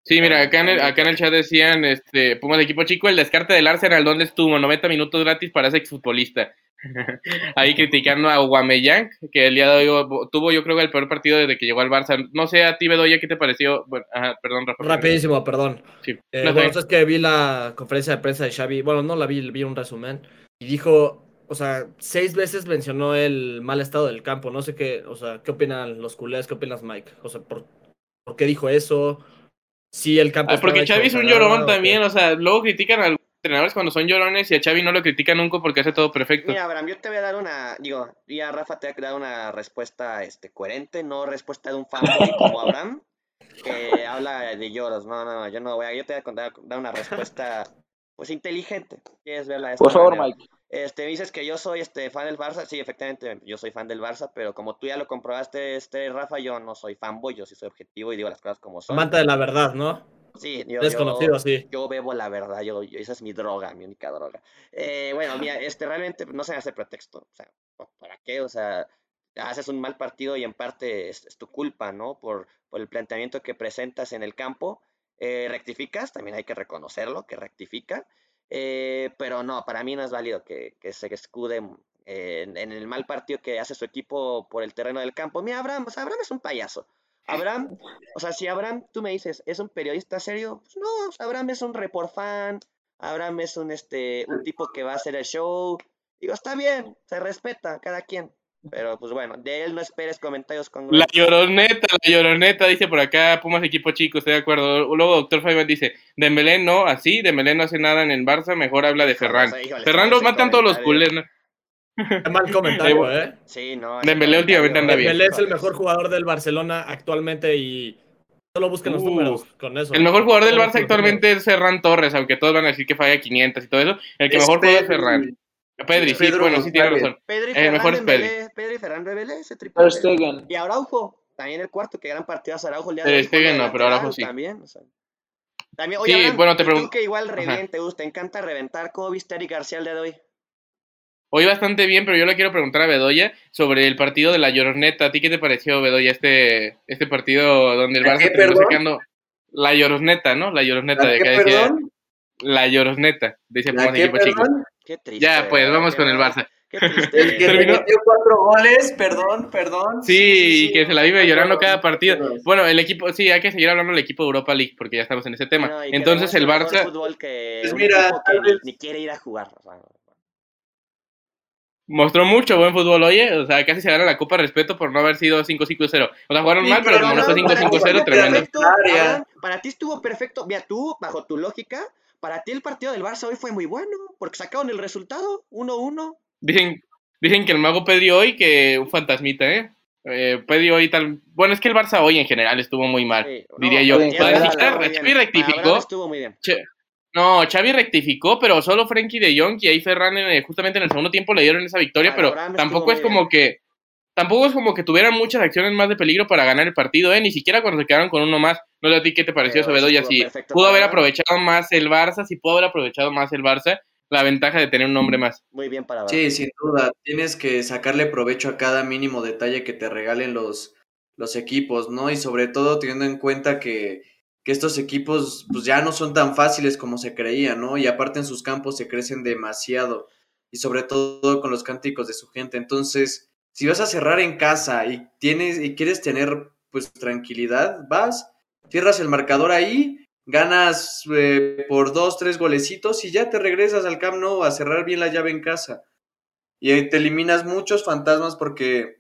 Sí, mira, acá en, el, acá en el chat decían, este, Pumas equipo chico, el descarte del Arsenal, ¿dónde estuvo? 90 minutos gratis para ese exfutbolista. [laughs] Ahí criticando a Guameyang, que el día de hoy tuvo yo creo el peor partido desde que llegó al Barça. No sé a ti, Bedoya, ¿qué te pareció? Bueno, ajá, perdón, Rafa. Rapidísimo, perdón. Sí. Eh, bueno, es que vi la conferencia de prensa de Xavi, bueno, no la vi, vi un resumen, y dijo, o sea, seis veces mencionó el mal estado del campo. No sé qué, o sea, ¿qué opinan los culés? ¿Qué opinas, Mike? O sea, ¿por, ¿por qué dijo eso? Sí, el campo. Ah, porque Xavi es un llorón también, o sea, luego critican a los entrenadores cuando son llorones y a Xavi no lo critican nunca porque hace todo perfecto. Mira, Abraham, yo te voy a dar una, digo, y a Rafa te voy a dar una respuesta este, coherente, no respuesta de un fanboy como [laughs] Abraham, que habla de lloros. No, no, yo no voy a, yo te voy a dar una respuesta, pues, inteligente. ¿Quieres verla? Por favor, Mike. Este, dices que yo soy este fan del Barça, sí, efectivamente, yo soy fan del Barça, pero como tú ya lo comprobaste, este Rafa, yo no soy fanboy, yo sí soy objetivo y digo las cosas como son. Amante de la verdad, ¿no? Sí, yo, Desconocido, sí. Yo bebo la verdad, yo, esa es mi droga, mi única droga. Eh, bueno, mira, este realmente no se hace pretexto, o sea, ¿para qué? O sea, haces un mal partido y en parte es, tu culpa, ¿no? Por, por, el planteamiento que presentas en el campo. Eh, rectificas, también hay que reconocerlo, que rectifica. Eh, pero no, para mí no es válido que, se escude en, el mal partido que hace su equipo por el terreno del campo. Mira, Abraham, o Abraham es un payaso. Abraham, o sea, si Abraham, tú me dices, ¿es un periodista serio? Pues no, Abraham es un report fan, Abraham es un, este, un tipo que va a hacer el show. Digo, está bien, se respeta cada quien. Pero pues bueno, de él no esperes comentarios con La lloroneta, la lloroneta, dice por acá, Pumas equipo chico, estoy de acuerdo. Luego doctor Fabián dice, Dembélé no, así, Dembélé no hace nada en el Barça, mejor habla de Ferran. Híjole, Ferran lo matan todos los culés, ¿no? Qué mal comentario, [laughs] ¿eh? Sí, no. Dembélé últimamente anda bien. Dembélé es el mejor jugador del Barcelona actualmente y solo busquen los Uh, números con eso. El mejor jugador del Barça actualmente es Ferran Torres, aunque todos van a decir que falla 500 y todo eso. El que Es mejor juega es. Ferran. Pedri, sí, Pedro bueno, sí tiene razón. Pedri, El Ferran, mejor es Pedri. Pedri, Ferran, Dembélé, ese triple. Stegen. Y Araujo, también el cuarto, que gran partido hace Araujo el día de hoy, Stegen no, pero Araujo sí. También, o sea. También, oye, Sí, Abraham, bueno, te y tú pregun- que igual re Ajá. bien te encanta reventar, ¿cómo viste a Eric García el día de hoy? Hoy bastante bien, pero yo le quiero preguntar a Bedoya sobre el partido de la Lloroneta. ¿A ti qué te pareció, Bedoya, este, este partido donde el ¿A Barça terminó perdón? sacando la Lloroneta, ¿no? La Lloroneta, ¿A de que decía, perdón? la Lloroneta, dice ¿A Pumas equipo chico. Qué triste. Ya, pues, vamos Qué con el. Barça. Qué triste. El que Terminó- metió cuatro goles, perdón, perdón. Sí, y que se la vive llorando cada partido. Bueno, el equipo, sí, hay que seguir hablando del equipo de Europa League porque ya estamos en ese tema. No, Entonces el Barça fútbol que Pues mira, que ni, quiere ir a jugar. o sea, mostró mucho buen fútbol, oye, o sea, casi se gana la Copa Respeto por no haber sido 5-5-0. O sea, jugaron Sí, mal, pero pero como no fue no, para ti 5-5-0, estuvo tremendo. Abraham, para ti estuvo perfecto. Mira, tú, bajo tu lógica, para ti el partido del Barça hoy fue muy bueno, porque sacaron el resultado, 1-1. Dicen, dicen que el mago Pedri hoy, que un fantasmita, ¿eh? Eh, Pedri hoy tal. Bueno, es que el Barça hoy en general estuvo muy mal, Sí, diría yo. Xavi rectificó. Abraham estuvo muy bien. Che- no, Xavi rectificó, pero solo Frenkie de Jong y ahí Ferran eh, justamente en el segundo tiempo le dieron esa victoria, Ah, pero tampoco es como que tampoco es como que tuvieran muchas acciones más de peligro para ganar el partido, eh, ni siquiera cuando se quedaron con uno más. No sé a ti qué te pareció Pero eso, Bedoya, estuvo si pudo haber aprovechado más el Barça, si pudo haber aprovechado más el Barça, la ventaja de tener un hombre más. Muy bien para. Sí, sin duda. Tienes que sacarle provecho a cada mínimo detalle que te regalen los, los equipos, ¿no? Y sobre todo teniendo en cuenta que, que estos equipos pues ya no son tan fáciles como se creía, ¿no? Y aparte en sus campos se crecen demasiado. Y sobre todo con los cánticos de su gente. Entonces, si vas a cerrar en casa y tienes y quieres tener pues tranquilidad, vas, cierras el marcador ahí, ganas eh, por dos, tres golecitos y ya te regresas al Camp Nou a cerrar bien la llave en casa. Y ahí te eliminas muchos fantasmas porque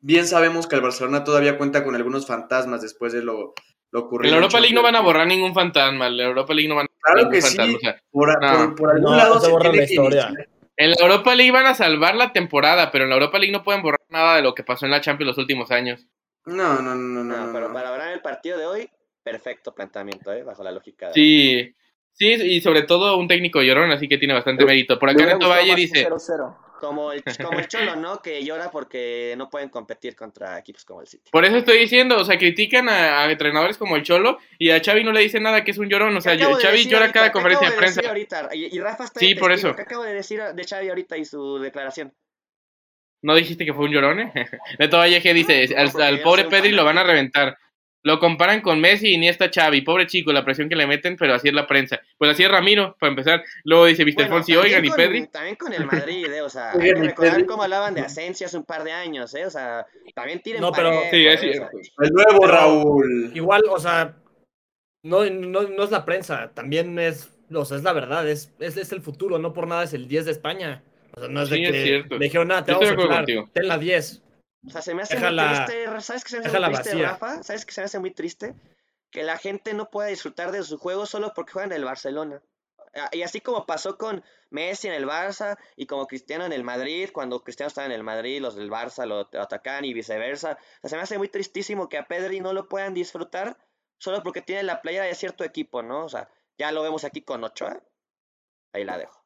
bien sabemos que el Barcelona todavía cuenta con algunos fantasmas después de lo, lo En ocurrido. la Europa League no van a borrar ningún fantasma, en la Europa League no van a borrar Claro ningún que sí, fantasma. o sea, por, no. por- por algún No, lado no se se borra tiene la que historia. En la Europa League van a salvar la temporada, pero en la Europa League no pueden borrar nada de lo que pasó en la Champions los últimos años. No, no, no, no, No, pero no. para Abraham el partido de hoy, perfecto planteamiento, ¿eh? Bajo la lógica. de- Sí, sí, y sobre todo un técnico llorón, así que tiene bastante mérito. Por acá Neto Valle dice, 0-0. Como el, como el Cholo, ¿no? Que llora porque no pueden competir contra equipos como el City. por eso estoy diciendo, o sea, critican a, a entrenadores como el Cholo y a Xavi no le dicen nada que es un llorón, o sea, ¿Qué acabo de Xavi decir llora ahorita? cada ¿Qué conferencia de acabo prensa. decir ahorita? Y, y Rafa está Sí, de por testigo. eso. ¿Qué acabo de decir de Xavi ahorita y su declaración? ¿No dijiste que fue un llorón? Neto Valle que dice, al, pobre Pedri lo van a reventar. Lo comparan con Messi y ni está Xavi. Pobre chico, la presión que le meten, pero así es la prensa. Pues así es Ramiro, para empezar. Luego dice Mr. Bueno, Fonsi, oigan, y Pedri. También con el Madrid, ¿eh? O sea, [laughs] hay que recordar cómo hablaban de Asensio hace un par de años, ¿eh? O sea, también tiren No, pero- parejo, Sí, es. O cierto. sea, El nuevo Raúl. Igual, o sea, no, no, no es la prensa, también es, o sea, es la verdad, es, es, es el futuro, no por nada es el 10 de España. O sea, no es de Sí, que es cierto. le dijeron nada, te Yo vamos a de ten la 10. O sea, se me hace Déjala- muy triste. ¿Sabes qué se me hace muy triste, vacía. Rafa? ¿Sabes qué se me hace muy triste? Que la gente no pueda disfrutar de su juego solo porque juegan en el Barcelona. Ah, Y así como pasó con Messi en el Barça y como Cristiano en el Madrid, cuando Cristiano estaba en el Madrid, los del Barça lo, lo atacan y viceversa. O sea, se me hace muy tristísimo que a Pedri no lo puedan disfrutar solo porque tiene la playera de cierto equipo, ¿no? O sea, ya lo vemos aquí con Ochoa. Ahí la dejo.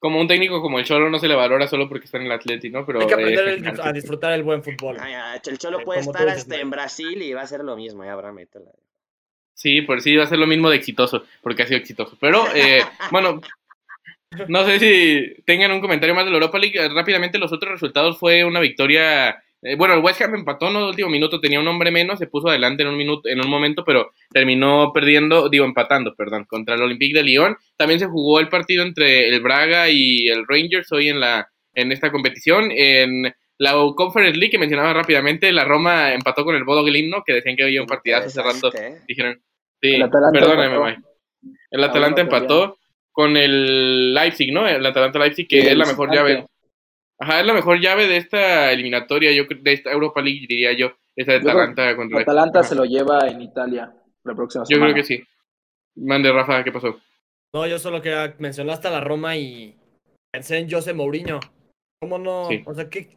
Como un técnico como el Cholo no se le valora solo porque está en el Atleti, ¿no? Pero, Hay que aprender eh, el- a disfrutar el buen fútbol. Ay, ay, el Cholo Eh, puede estar hasta en Brasil y va a ser lo mismo, ya Abraham, ahí te la- Sí, por sí va a ser lo mismo de exitoso, porque ha sido exitoso. Pero, eh, [laughs] bueno, no sé si tengan un comentario más de la Europa League. Eh, Rápidamente, los otros resultados fue una victoria. Eh, bueno, el West Ham empató en el último minuto, tenía un hombre menos, se puso adelante en un minuto, en un momento, pero terminó perdiendo, digo, empatando, perdón, contra el Olympique de Lyon. También se jugó el partido entre el Braga y el Rangers hoy en la en esta competición. En la Conference League que mencionaba rápidamente, la Roma empató con el Bodo Glimt, ¿no? Que decían que había un partidazo hace rato. Interesante, ¿eh? Dijeron, sí, El Atalanta perdóname. Mike. El Atalanta empató con el Leipzig, ¿no? El Atalanta Leipzig, que Sí, es la mejor llave. Ajá, es la mejor llave de esta eliminatoria, yo creo, de esta Europa League, diría yo. Esa de Yo Atalanta contra Atalanta se lo lleva en Italia la próxima Yo semana. creo que sí. Mande, Rafa, ¿qué pasó? No, yo solo quería mencionaste a la Roma y pensé en José Mourinho. ¿Cómo no? Sí. O sea, ¿qué,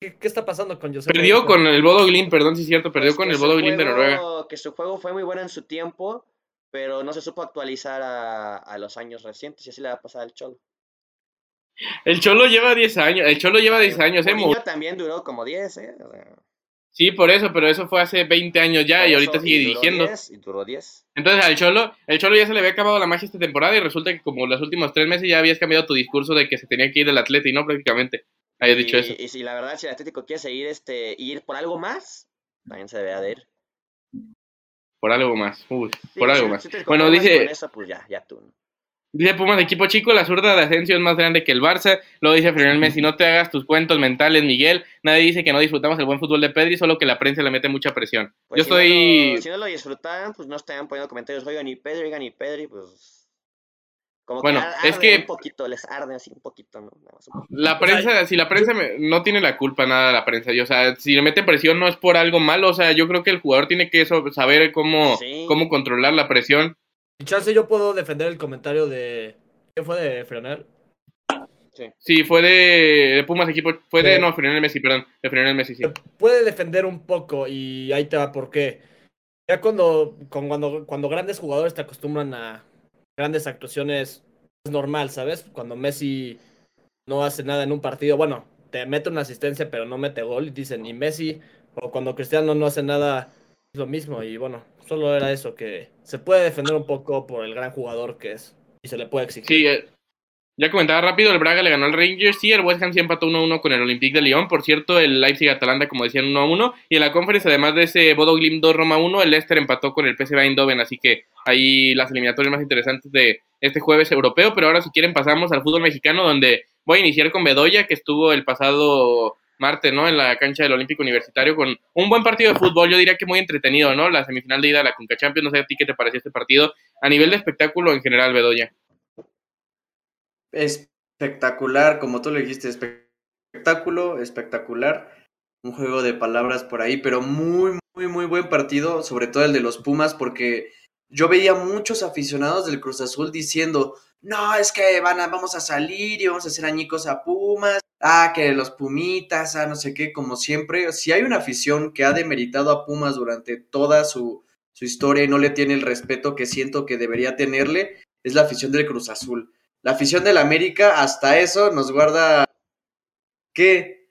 qué, qué está pasando con José Perdió Mourinho? con el Bodo Glimt, perdón, sí es cierto, perdió Pues con que el Bodo Glimt de Noruega. Que su juego fue muy bueno en su tiempo, pero no se supo actualizar a, a los años recientes y así le va a pasar al Cholo. El Cholo lleva 10 años, el Cholo lleva 10 años, eh, Mourinho Mou- también duró como 10, ¿eh? O sea, Sí, por eso, pero eso fue hace 20 años ya y ahorita sigue duró dirigiendo. 10, y duró 10. Entonces al Cholo, el Cholo ya se le había acabado la magia esta temporada y resulta que como los últimos tres meses ya habías cambiado tu discurso de que se tenía que ir del atleta y no prácticamente. Habías dicho y, eso. Y si la verdad, si el Atlético quiere seguir este, y ir por algo más, también se debe de ir. Por algo más. Uy, Sí, por algo si- más. si Bueno, dice, con eso, pues ya, ya tú. Dice Pumas, equipo chico, la zurda de Asensio es más grande que el Barça. Luego dice Fernando Messi, no te hagas tus cuentos mentales, Miguel. Nadie dice que no disfrutamos el buen fútbol de Pedri, solo que la prensa le mete mucha presión. Pues Yo si no estoy... lo- si no lo disfrutaban, pues no estaban poniendo comentarios, oigan, y Pedri, oigan, y Pedri, pues. Como Bueno, es arde que- un poquito, les arde así un poquito, ¿no? Nada más un poquito. La prensa, si la prensa me- no tiene la culpa nada de la prensa, yo, o sea, si le meten presión no es por algo malo, o sea, yo creo que el jugador tiene que saber cómo, Sí. cómo controlar la presión. Y chance yo puedo defender el comentario de... ¿Qué fue de Frenel? Sí, fue de, de Pumas equipo, fue de, Sí. no, Messi, perdón, de Messi, sí. Puede defender un poco y ahí te va por qué. Ya cuando, con- cuando, cuando grandes jugadores te acostumbran a grandes actuaciones, es normal, ¿sabes? Cuando Messi no hace nada en un partido, bueno, te mete una asistencia pero no mete gol y dicen, y Messi, o cuando Cristiano no hace nada, es lo mismo. Y bueno, solo era eso, que se puede defender un poco por el gran jugador que es y se le puede exigir. Sí, eh, ya comentaba rápido, el Braga le ganó al Rangers, sí, el West Ham sí empató 1-1 con el Olympique de Lyon, por cierto, el Leipzig-Atalanta, como decían, 1-1, y en la conference, además de ese Bodo Glimt 2 Roma 1, el Leicester empató con el PSV Eindhoven, así que ahí las eliminatorias más interesantes de este jueves europeo, pero ahora si quieren pasamos al fútbol mexicano, donde voy a iniciar con Bedoya, que estuvo el pasado martes, ¿no? En la cancha del Olímpico Universitario con un buen partido de fútbol, yo diría que muy entretenido, ¿no? La semifinal de ida de la Conca Champions, no sé a ti qué te pareció este partido, a nivel de espectáculo en general, Bedoya. Espectacular, como tú lo dijiste, espectáculo, espectacular. Un juego de palabras por ahí, pero muy, muy, muy buen partido, sobre todo el de los Pumas, porque yo veía muchos aficionados del Cruz Azul diciendo, no, es que van a, vamos a salir y vamos a hacer añicos a Pumas, ah, que los Pumitas, ah, no sé qué, como siempre. Si hay una afición que ha demeritado a Pumas durante toda su, su historia y no le tiene el respeto que siento que debería tenerle, es la afición del Cruz Azul. La afición del América, hasta eso, nos guarda. ¿Qué?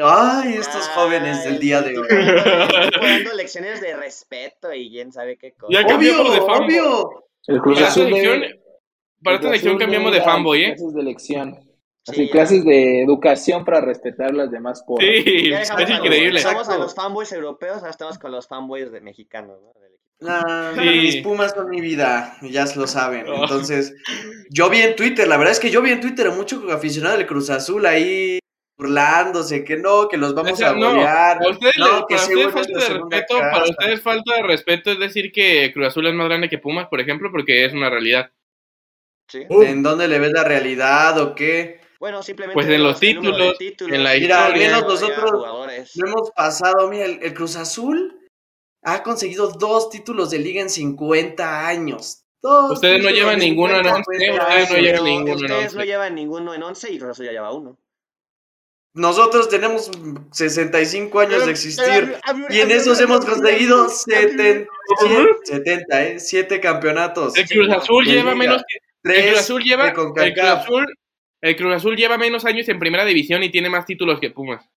Ay, estos jóvenes del día de hoy. Dando lecciones de respeto y quién sabe qué cosa. Ya Obvio, de. El Cruz Azul de- para esta Azul cambiamos de fanboy, ¿eh? Clases de lección. Sí, Así, ya. clases de educación para respetar las demás por. Sí, es dejamos a los- increíble. dejamos a los fanboys europeos, ahora estamos con los fanboys de mexicanos, ¿no? Del equipo. Nah, Sí. Mis Pumas son mi vida, ya lo saben. Oh. Entonces, yo vi en Twitter, la verdad es que yo vi en Twitter a mucho aficionado del Cruz Azul ahí burlándose, que no, que los vamos O sea, a golear. ustedes, no, que ustedes es falta de respeto, para ustedes falta de respeto es decir que Cruz Azul es más grande que Pumas, por ejemplo, porque es una realidad. Sí. Uh, ¿En dónde le ves la realidad o qué? Bueno, simplemente. Pues en los número de títulos, en la Mira, al historia. menos nosotros jugadores. lo hemos pasado. Mira, el, el Cruz Azul ha conseguido dos títulos de liga en 50 años. Dos Ustedes no títulos llevan ninguno en 50 once, años. ustedes no llevan ninguno en Ustedes once. no llevan ninguno en 11 y Cruz Azul ya lleva uno. Nosotros tenemos 65 años de existir. Y en eso esos hemos conseguido 70, 70 ¿eh? 7 campeonatos. El Cruz Azul lleva menos que, el Cruz Azul lleva el Cruz. Azul, el Cruz Azul lleva menos años en primera división y tiene más títulos que Pumas.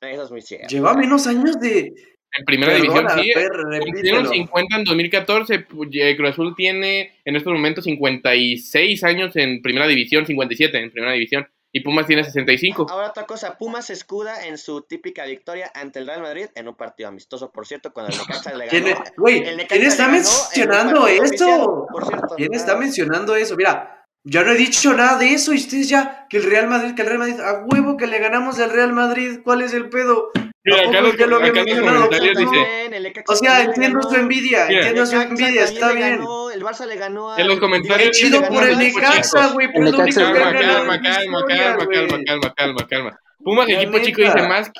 Eso es muy cierto. Lleva menos años de. En primera Perdona, división sí. Cumplieron repítelo. 50 en 2014. pu- eh, Cruz Azul tiene en estos momentos 56 años en primera división, 57 en primera división. Y Pumas tiene 65. Ahora otra cosa, Pumas se escuda en su típica victoria ante el Real Madrid en un partido amistoso, por cierto, cuando el Necaxa le ¿Quién, ganó. güey, ¿quién está mencionando partido esto? oficial, por cierto. ¿Quién Ah, está mencionando eso? Mira, Ya no he dicho nada de eso y ustedes ya, que el Real Madrid, que el Real Madrid, a huevo que le ganamos al Real Madrid, ¿cuál es el pedo? Mira, ¿A acá poco los- ya lo el Necaxa O sea, entiendo su envidia, Mira. entiendo su envidia, está bien. ganó, el Barça le ganó. En los comentarios Qué chido por el Necaxa, chicos. güey, El es lo único que Calma, calma, calma, calma, calma, calma, calma, calma. Pumas, equipo chico, dice más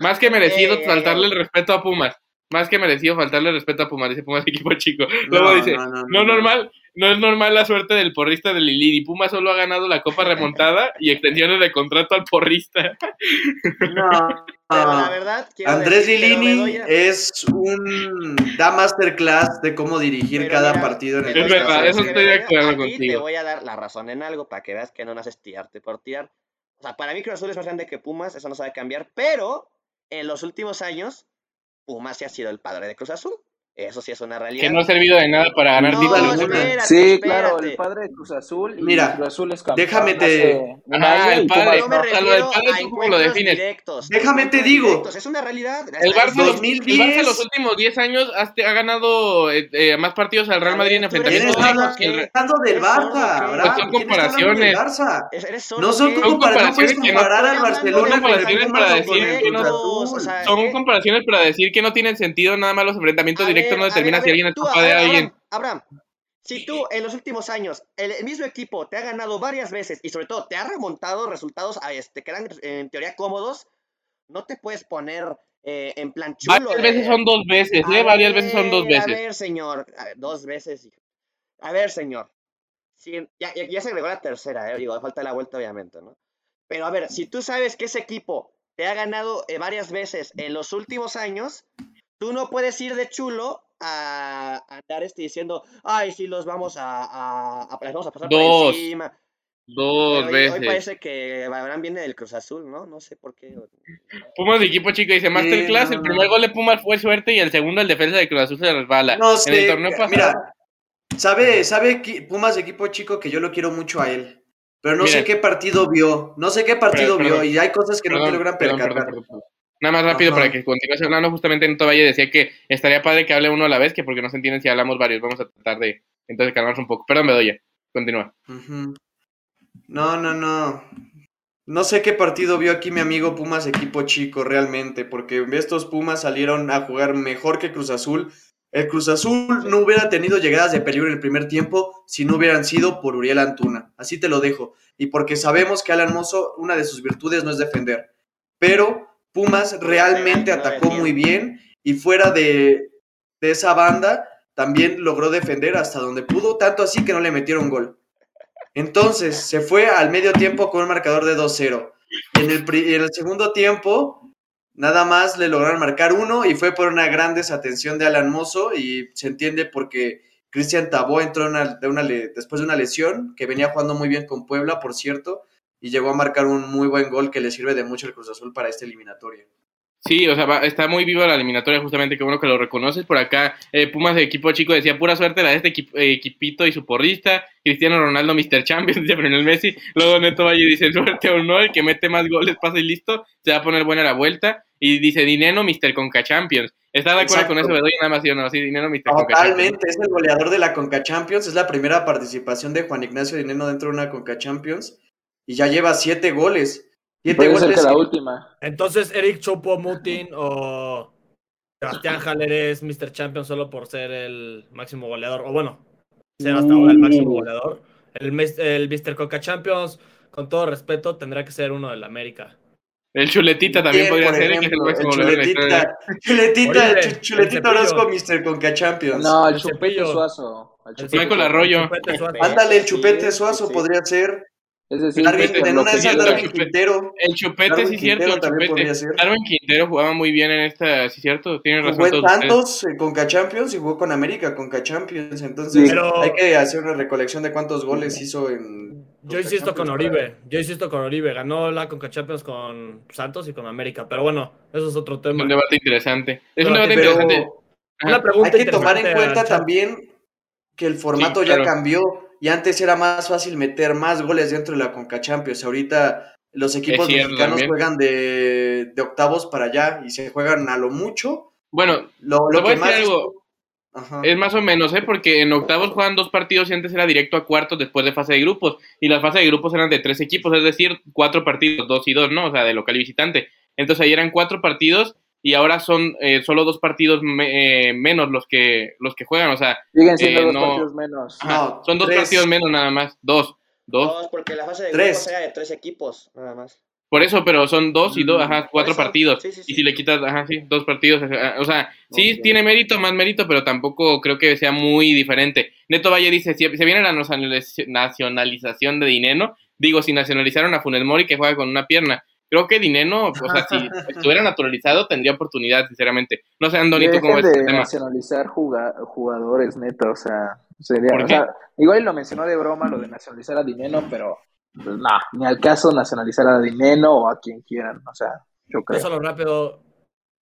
más que merecido faltarle ey. el respeto a Pumas. Más que merecido faltarle el respeto a Pumas, dice Pumas, [laughs] equipo chico. Luego No, dice, no, no, no, no. normal, no es normal la suerte del porrista de Lilini. Pumas solo ha ganado la Copa remontada y extensiones de contrato al porrista. [laughs] No. Pero la verdad, quiero Andrés decir, pero Lilini Bedoya- es un da masterclass de cómo dirigir pero cada mira, partido en el Es verdad, eso estoy de acuerdo aquí Te contigo. voy a dar la razón en algo para que veas que no naces tirarte por tirar. O sea, para mí Cruz Azul es más grande que Pumas, eso no sabe cambiar, pero en los últimos años, Pumas sí ha sido el padre de Cruz Azul. Eso sí es una realidad. Que no ha servido de nada para ganar No, títulos. espérate, Sí, claro, el padre de Cruz Azul. Y Mira, Cruz Azul es campeón déjame te- Ajá, año el padre. Yo me O sea, lo del padre, ¿tú cómo lo defines? directos. Déjame te digo. directos, Es una realidad. El Barça, los, 2010. el Barça los últimos 10 años ha, ha ganado eh, eh, más partidos al Real Madrid en A ver, tú ¿Quién eres enfrentamientos directos que del Barça? Pues son ¿Quién está hablando del comparaciones. Barça? No son comparaciones, no que no- al Barcelona Son comparaciones para decir que no- Son ¿qué? comparaciones para decir que no tienen sentido nada más los enfrentamientos directos ver, no a determina si alguien es papá de alguien. Abraham, si tú en los últimos años el, mismo equipo te ha ganado varias veces y sobre todo te ha remontado resultados a este, que eran en teoría cómodos, no te puedes poner eh, en plan chulo. Varias de- veces son dos veces, ¿eh? Varias veces son dos ver, A veces. ver, señor, a ver, dos veces. A ver, señor. Si, ya, ya- ya se agregó la tercera, eh, digo, falta la vuelta obviamente, ¿no? Pero a ver, si tú sabes que ese equipo te ha ganado eh, varias veces en los últimos años, tú no puedes ir de chulo a, andar este diciendo, ay, sí, los vamos a, a, a- les vamos a pasar Dos por encima. Dos hoy, hoy veces. parece que Abraham viene del Cruz Azul, ¿no? No sé por qué. Pumas de equipo chico dice Masterclass, no, el no. primer gol de Pumas fue suerte y el segundo el defensa de Cruz Azul se resbala. No en el sé, torneo pasado, mira, sabe, sabe que Pumas equipo chico que yo lo quiero mucho a él, pero no sé qué partido vio, no sé qué partido Perdón, vio y hay cosas que no te logran perdón, percatar. Nada más rápido Ajá. para que continúes hablando. Justamente Neto Valle decía que estaría padre que hable uno a la vez, que porque no se entienden si hablamos varios. Vamos a tratar de entonces calmarnos un poco. Perdón, Bedoya. Continúa. Ujú. No, no, no. No sé qué partido vio aquí mi amigo Pumas equipo chico realmente, porque estos Pumas salieron a jugar mejor que Cruz Azul. El Cruz Azul no hubiera tenido llegadas de peligro en el primer tiempo si no hubieran sido por Uriel Antuna. Así te lo dejo. Y porque sabemos que Alan Mozo, una de sus virtudes no es defender. Pero Pumas realmente atacó muy bien y fuera de, de esa banda también logró defender hasta donde pudo, tanto así que no le metieron gol. Entonces se fue al medio tiempo con un marcador de 2-0. Y en el, en el segundo tiempo, nada más le lograron marcar uno y fue por una gran desatención de Alan Mozo. Y se entiende porque Cristian Tabó entró en una- de una le- después de una lesión, que venía jugando muy bien con Puebla, por cierto, y llegó a marcar un muy buen gol que le sirve de mucho al Cruz Azul para esta eliminatoria. Sí, o sea, va- está muy viva la eliminatoria, justamente, qué bueno que lo reconoces. Por acá, eh, Pumas de equipo chico decía, pura suerte la de este equip- eh, equipito y su porrista. Cristiano Ronaldo, Mr. Champions, [laughs] dice Brunel Messi. Luego Neto Valle dice, suerte o no, el que mete más goles, pasa y listo, se va a poner buena la vuelta. Y dice, Dineno, Mr. Conca Champions. ¿Estás de acuerdo Exacto. con eso, Bedoya? Nada más, sí o no, sí, Dineno, Mr. Conca Champions. Totalmente, es el goleador de la Conca Champions, es la primera participación de Juan Ignacio Dineno dentro de una Conca Champions y ya lleva siete goles. Siete Puede ser goles que la última. Entonces, Eric Chopo Mutin o Sebastián Haller es Mr. Champion solo por ser el máximo goleador, o bueno, ser hasta ahora el máximo goleador. El, el Mr. Coca Champions, con todo respeto, tendrá que ser uno del América. El Chuletita también podría ser, el máximo el goleador chuletita, chuletita, Oye, chuletita. Orozco, Mr. Conca Champions. No, el El chupete suazo. El chupete Michael. Arroyo. Ándale, el chupete suazo sí. podría ser. Es decir, Darwin, Mr. en una de esas Darwin Quintero. El Chupete, Darwin sí, cierto, el también Chupete. podría ser. Darwin Quintero jugaba muy bien en esta, sí, cierto, tienen razón Jugó en todos ustedes. tantos eh, Conca Champions y jugó con América Conca Champions. Entonces Pero- hay que hacer una recolección de cuántos goles hizo en. Yo insisto con Oribe, yo insisto con Oribe, ganó la Conca Champions con Santos y con América, pero bueno, eso es otro Es tema. un debate interesante. Es un debate interesante. Ajá. Una pregunta hay que tomar en cuenta también que el formato Sí, ya cambió y antes era más fácil meter más goles dentro de la Conca Champions. Ahorita los equipos cierto mexicanos también. juegan de, de octavos para allá y se juegan a lo mucho. Bueno, Lo, lo que más algo. Es más o menos, ¿eh? Porque en octavos juegan dos partidos y antes era directo a cuartos después de fase de grupos. Y las fases de grupos eran de tres equipos, es decir, cuatro partidos, dos y dos, ¿no? O sea, de local y visitante. Entonces ahí eran cuatro partidos y ahora son eh, solo dos partidos me- eh, menos los que los que juegan. O sea, Siguen siendo Eh, dos no. partidos menos. ajá, No, son dos tres. partidos menos nada más. Dos. Dos. Dos, porque la fase de Tres. grupos era de tres equipos, nada más. Por eso, pero son dos y dos, Mm, ajá, cuatro eso. partidos. Sí, sí, sí. Y si le quitas, ajá, sí, dos partidos. ajá, O sea, sí tiene mérito, más mérito, pero tampoco creo que sea muy diferente. Neto Valle dice, si se viene la nacionaliz- nacionalización de Dineno, digo, si nacionalizaron a Funes Mori que juega con una pierna. Creo que Dineno, o sea, si estuviera naturalizado, tendría oportunidad, sinceramente. No sé, Andoni, ¿tú cómo ves este de tema? nacionalizar juga- jugadores, neta, o sea, sería, ¿Por o qué? sea, igual lo mencionó de broma lo de nacionalizar a Dineno, pero pues no, ni al caso nacionalizar a Dineno o a quien quieran, o sea, yo Yo creo. solo rápido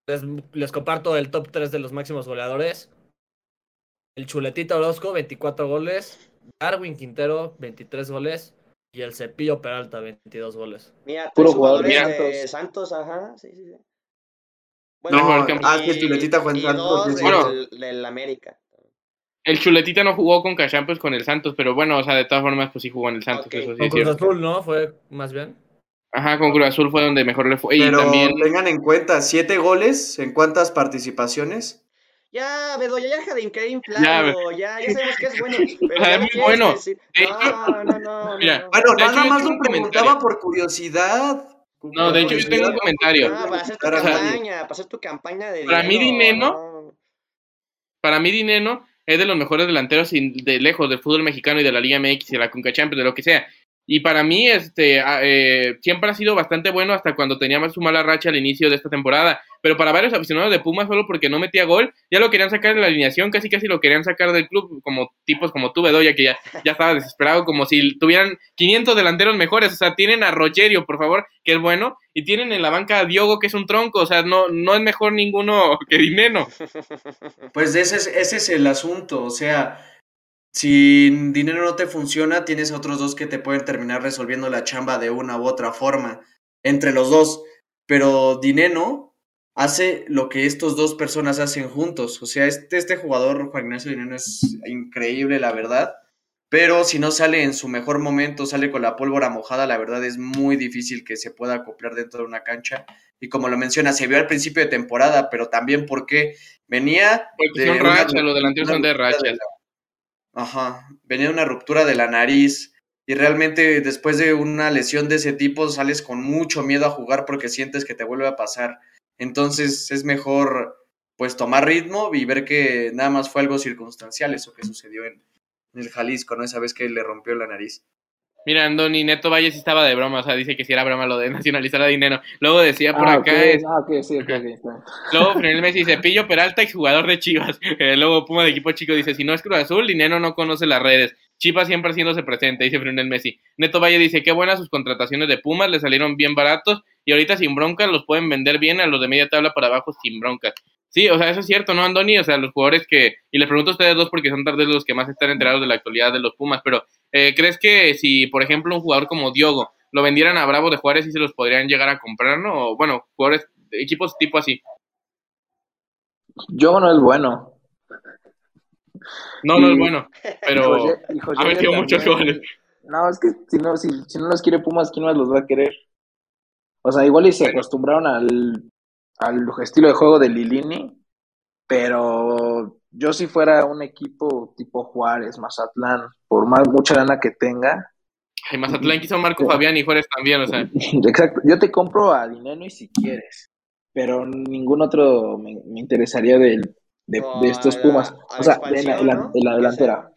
les, les comparto el top 3 de los máximos goleadores. El Chuletita Orozco, 24 goles. Darwin Quintero, 23 goles. Y el Cepillo Peralta, 22 goles. Mira, Puro jugador jugadores de Santos, ajá, sí, sí, sí. No, igual que- ah, el Chuletita fue en Santos, del. Bueno. América. El Chuletita no jugó con Cachampos con el Santos, pero bueno, o sea, de todas formas, pues sí jugó en el Santos, Ok. eso sí Con Cruz. Azul, ¿no? Fue más bien. Ajá, con Cruz Azul fue donde mejor le fue. Y Pero también, tengan en cuenta, siete goles en cuántas participaciones. Ya, Bedoya, ya deja de increíble Ya, inflarlo, ya, ya, sabemos que es bueno. [laughs] Pero es muy bueno. No, no, no. Mira, no. Bueno, nada más lo un preguntaba por curiosidad. No, de hecho, yo tengo un comentario. Ah, para hacer tu Para campaña, para hacer tu campaña de Para mí, dinero, Dineno, no. para mí Dineno es de los mejores delanteros de lejos del fútbol mexicano y de la Liga MX y de la Conca Champions, de lo que sea. Y para mí, este, a- eh, siempre ha sido bastante bueno hasta cuando tenía más su mala racha al inicio de esta temporada. Pero para varios aficionados de Pumas, solo porque no metía gol, ya lo querían sacar de la alineación, casi casi lo querían sacar del club, como tipos como tú, Bedoya, que ya, ya estaba desesperado, como si tuvieran 500 delanteros mejores. O sea, tienen a Rogerio, por favor, que es bueno, y tienen en la banca a Diogo, que es un tronco. O sea, no, no es mejor ninguno que Dineno. [laughs] Pues ese es, ese es el asunto, o sea, si dinero no te funciona, tienes a otros dos que te pueden terminar resolviendo la chamba de una u otra forma, entre los dos, pero dinero hace lo que estos dos personas hacen juntos, o sea, este, este jugador, Juan Ignacio Dinero, es increíble, la verdad, pero si no sale en su mejor momento, sale con la pólvora mojada, la verdad es muy difícil que se pueda acoplar dentro de una cancha, y como lo menciona, se vio al principio de temporada, pero también porque venía Porque de son una rachas, los delanteros son de la- Ajá, venía una ruptura de la nariz y realmente después de una lesión de ese tipo sales con mucho miedo a jugar porque sientes que te vuelve a pasar. Entonces es mejor pues tomar ritmo y ver que nada más fue algo circunstancial eso que sucedió en el Jalisco, ¿no? Esa vez que le rompió la nariz. Mira, Andoni Neto Valle sí estaba de broma, o sea, dice que si era broma lo de [laughs] nacionalizar a dinero. Luego decía por Ah, acá, ok, es- ah, ok, sí, ok, ok, está bien. [laughs] luego Frenel Messi dice, Pillo Peralta, exjugador de Chivas. [laughs] Eh, luego Puma de equipo chico dice, si no es Cruz Azul, dinero no conoce las redes. Chivas siempre haciéndose presente, dice Frenel Messi. Neto Valle dice, qué buenas sus contrataciones de Pumas, le salieron bien baratos y ahorita sin broncas los pueden vender bien a los de media tabla para abajo sin broncas. Sí, o sea, eso es cierto, ¿no, Andoni? O sea, los jugadores que, y les pregunto a ustedes dos porque son tal vez los que más están enterados de la actualidad de los Pumas, pero eh, ¿crees que si, por ejemplo, un jugador como Diogo lo vendieran a Bravo de Juárez y se los podrían llegar a comprar, ¿no? O, bueno, jugadores, equipos tipo así. Yo no es bueno. No, no es bueno, pero José- y José ha metido muchos goles. No, es que si no, si, si no los quiere Pumas, ¿quién más los va a querer? O sea, igual y se acostumbraron al, al estilo de juego de Lilini, pero yo si fuera un equipo tipo Juárez, Mazatlán, por más mucha lana que tenga, Ay, Mazatlán quiso Marco Fabián y Juárez también, o sea. [laughs] exacto, yo te compro a Dineno y si quieres, pero ningún otro me, me interesaría de, de, estos la- Pumas, o sea, de la, la- delantera,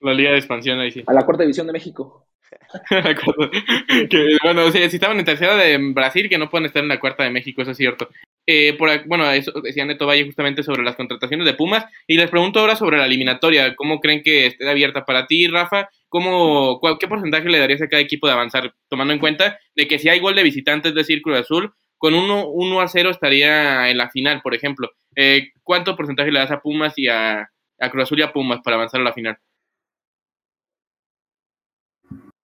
La liga de expansión ahí sí. a la cuarta división de México. [laughs] Que, bueno, sí, si estaban en tercera de Brasil, que no pueden estar en la cuarta de México, eso es cierto. Eh, por, bueno, eso decía Neto Valle justamente sobre las contrataciones de Pumas. Y les pregunto ahora sobre la eliminatoria. ¿Cómo creen que esté abierta para ti, Rafa? ¿Cómo, cuál- ¿Qué porcentaje le darías a cada equipo de avanzar? Tomando en cuenta de que si hay gol de visitantes de Círculo Azul, con 1 1 a 0 estaría en la final, por ejemplo. Eh, ¿Cuánto porcentaje le das a Pumas y a Cruz Azul y a Pumas para avanzar a la final?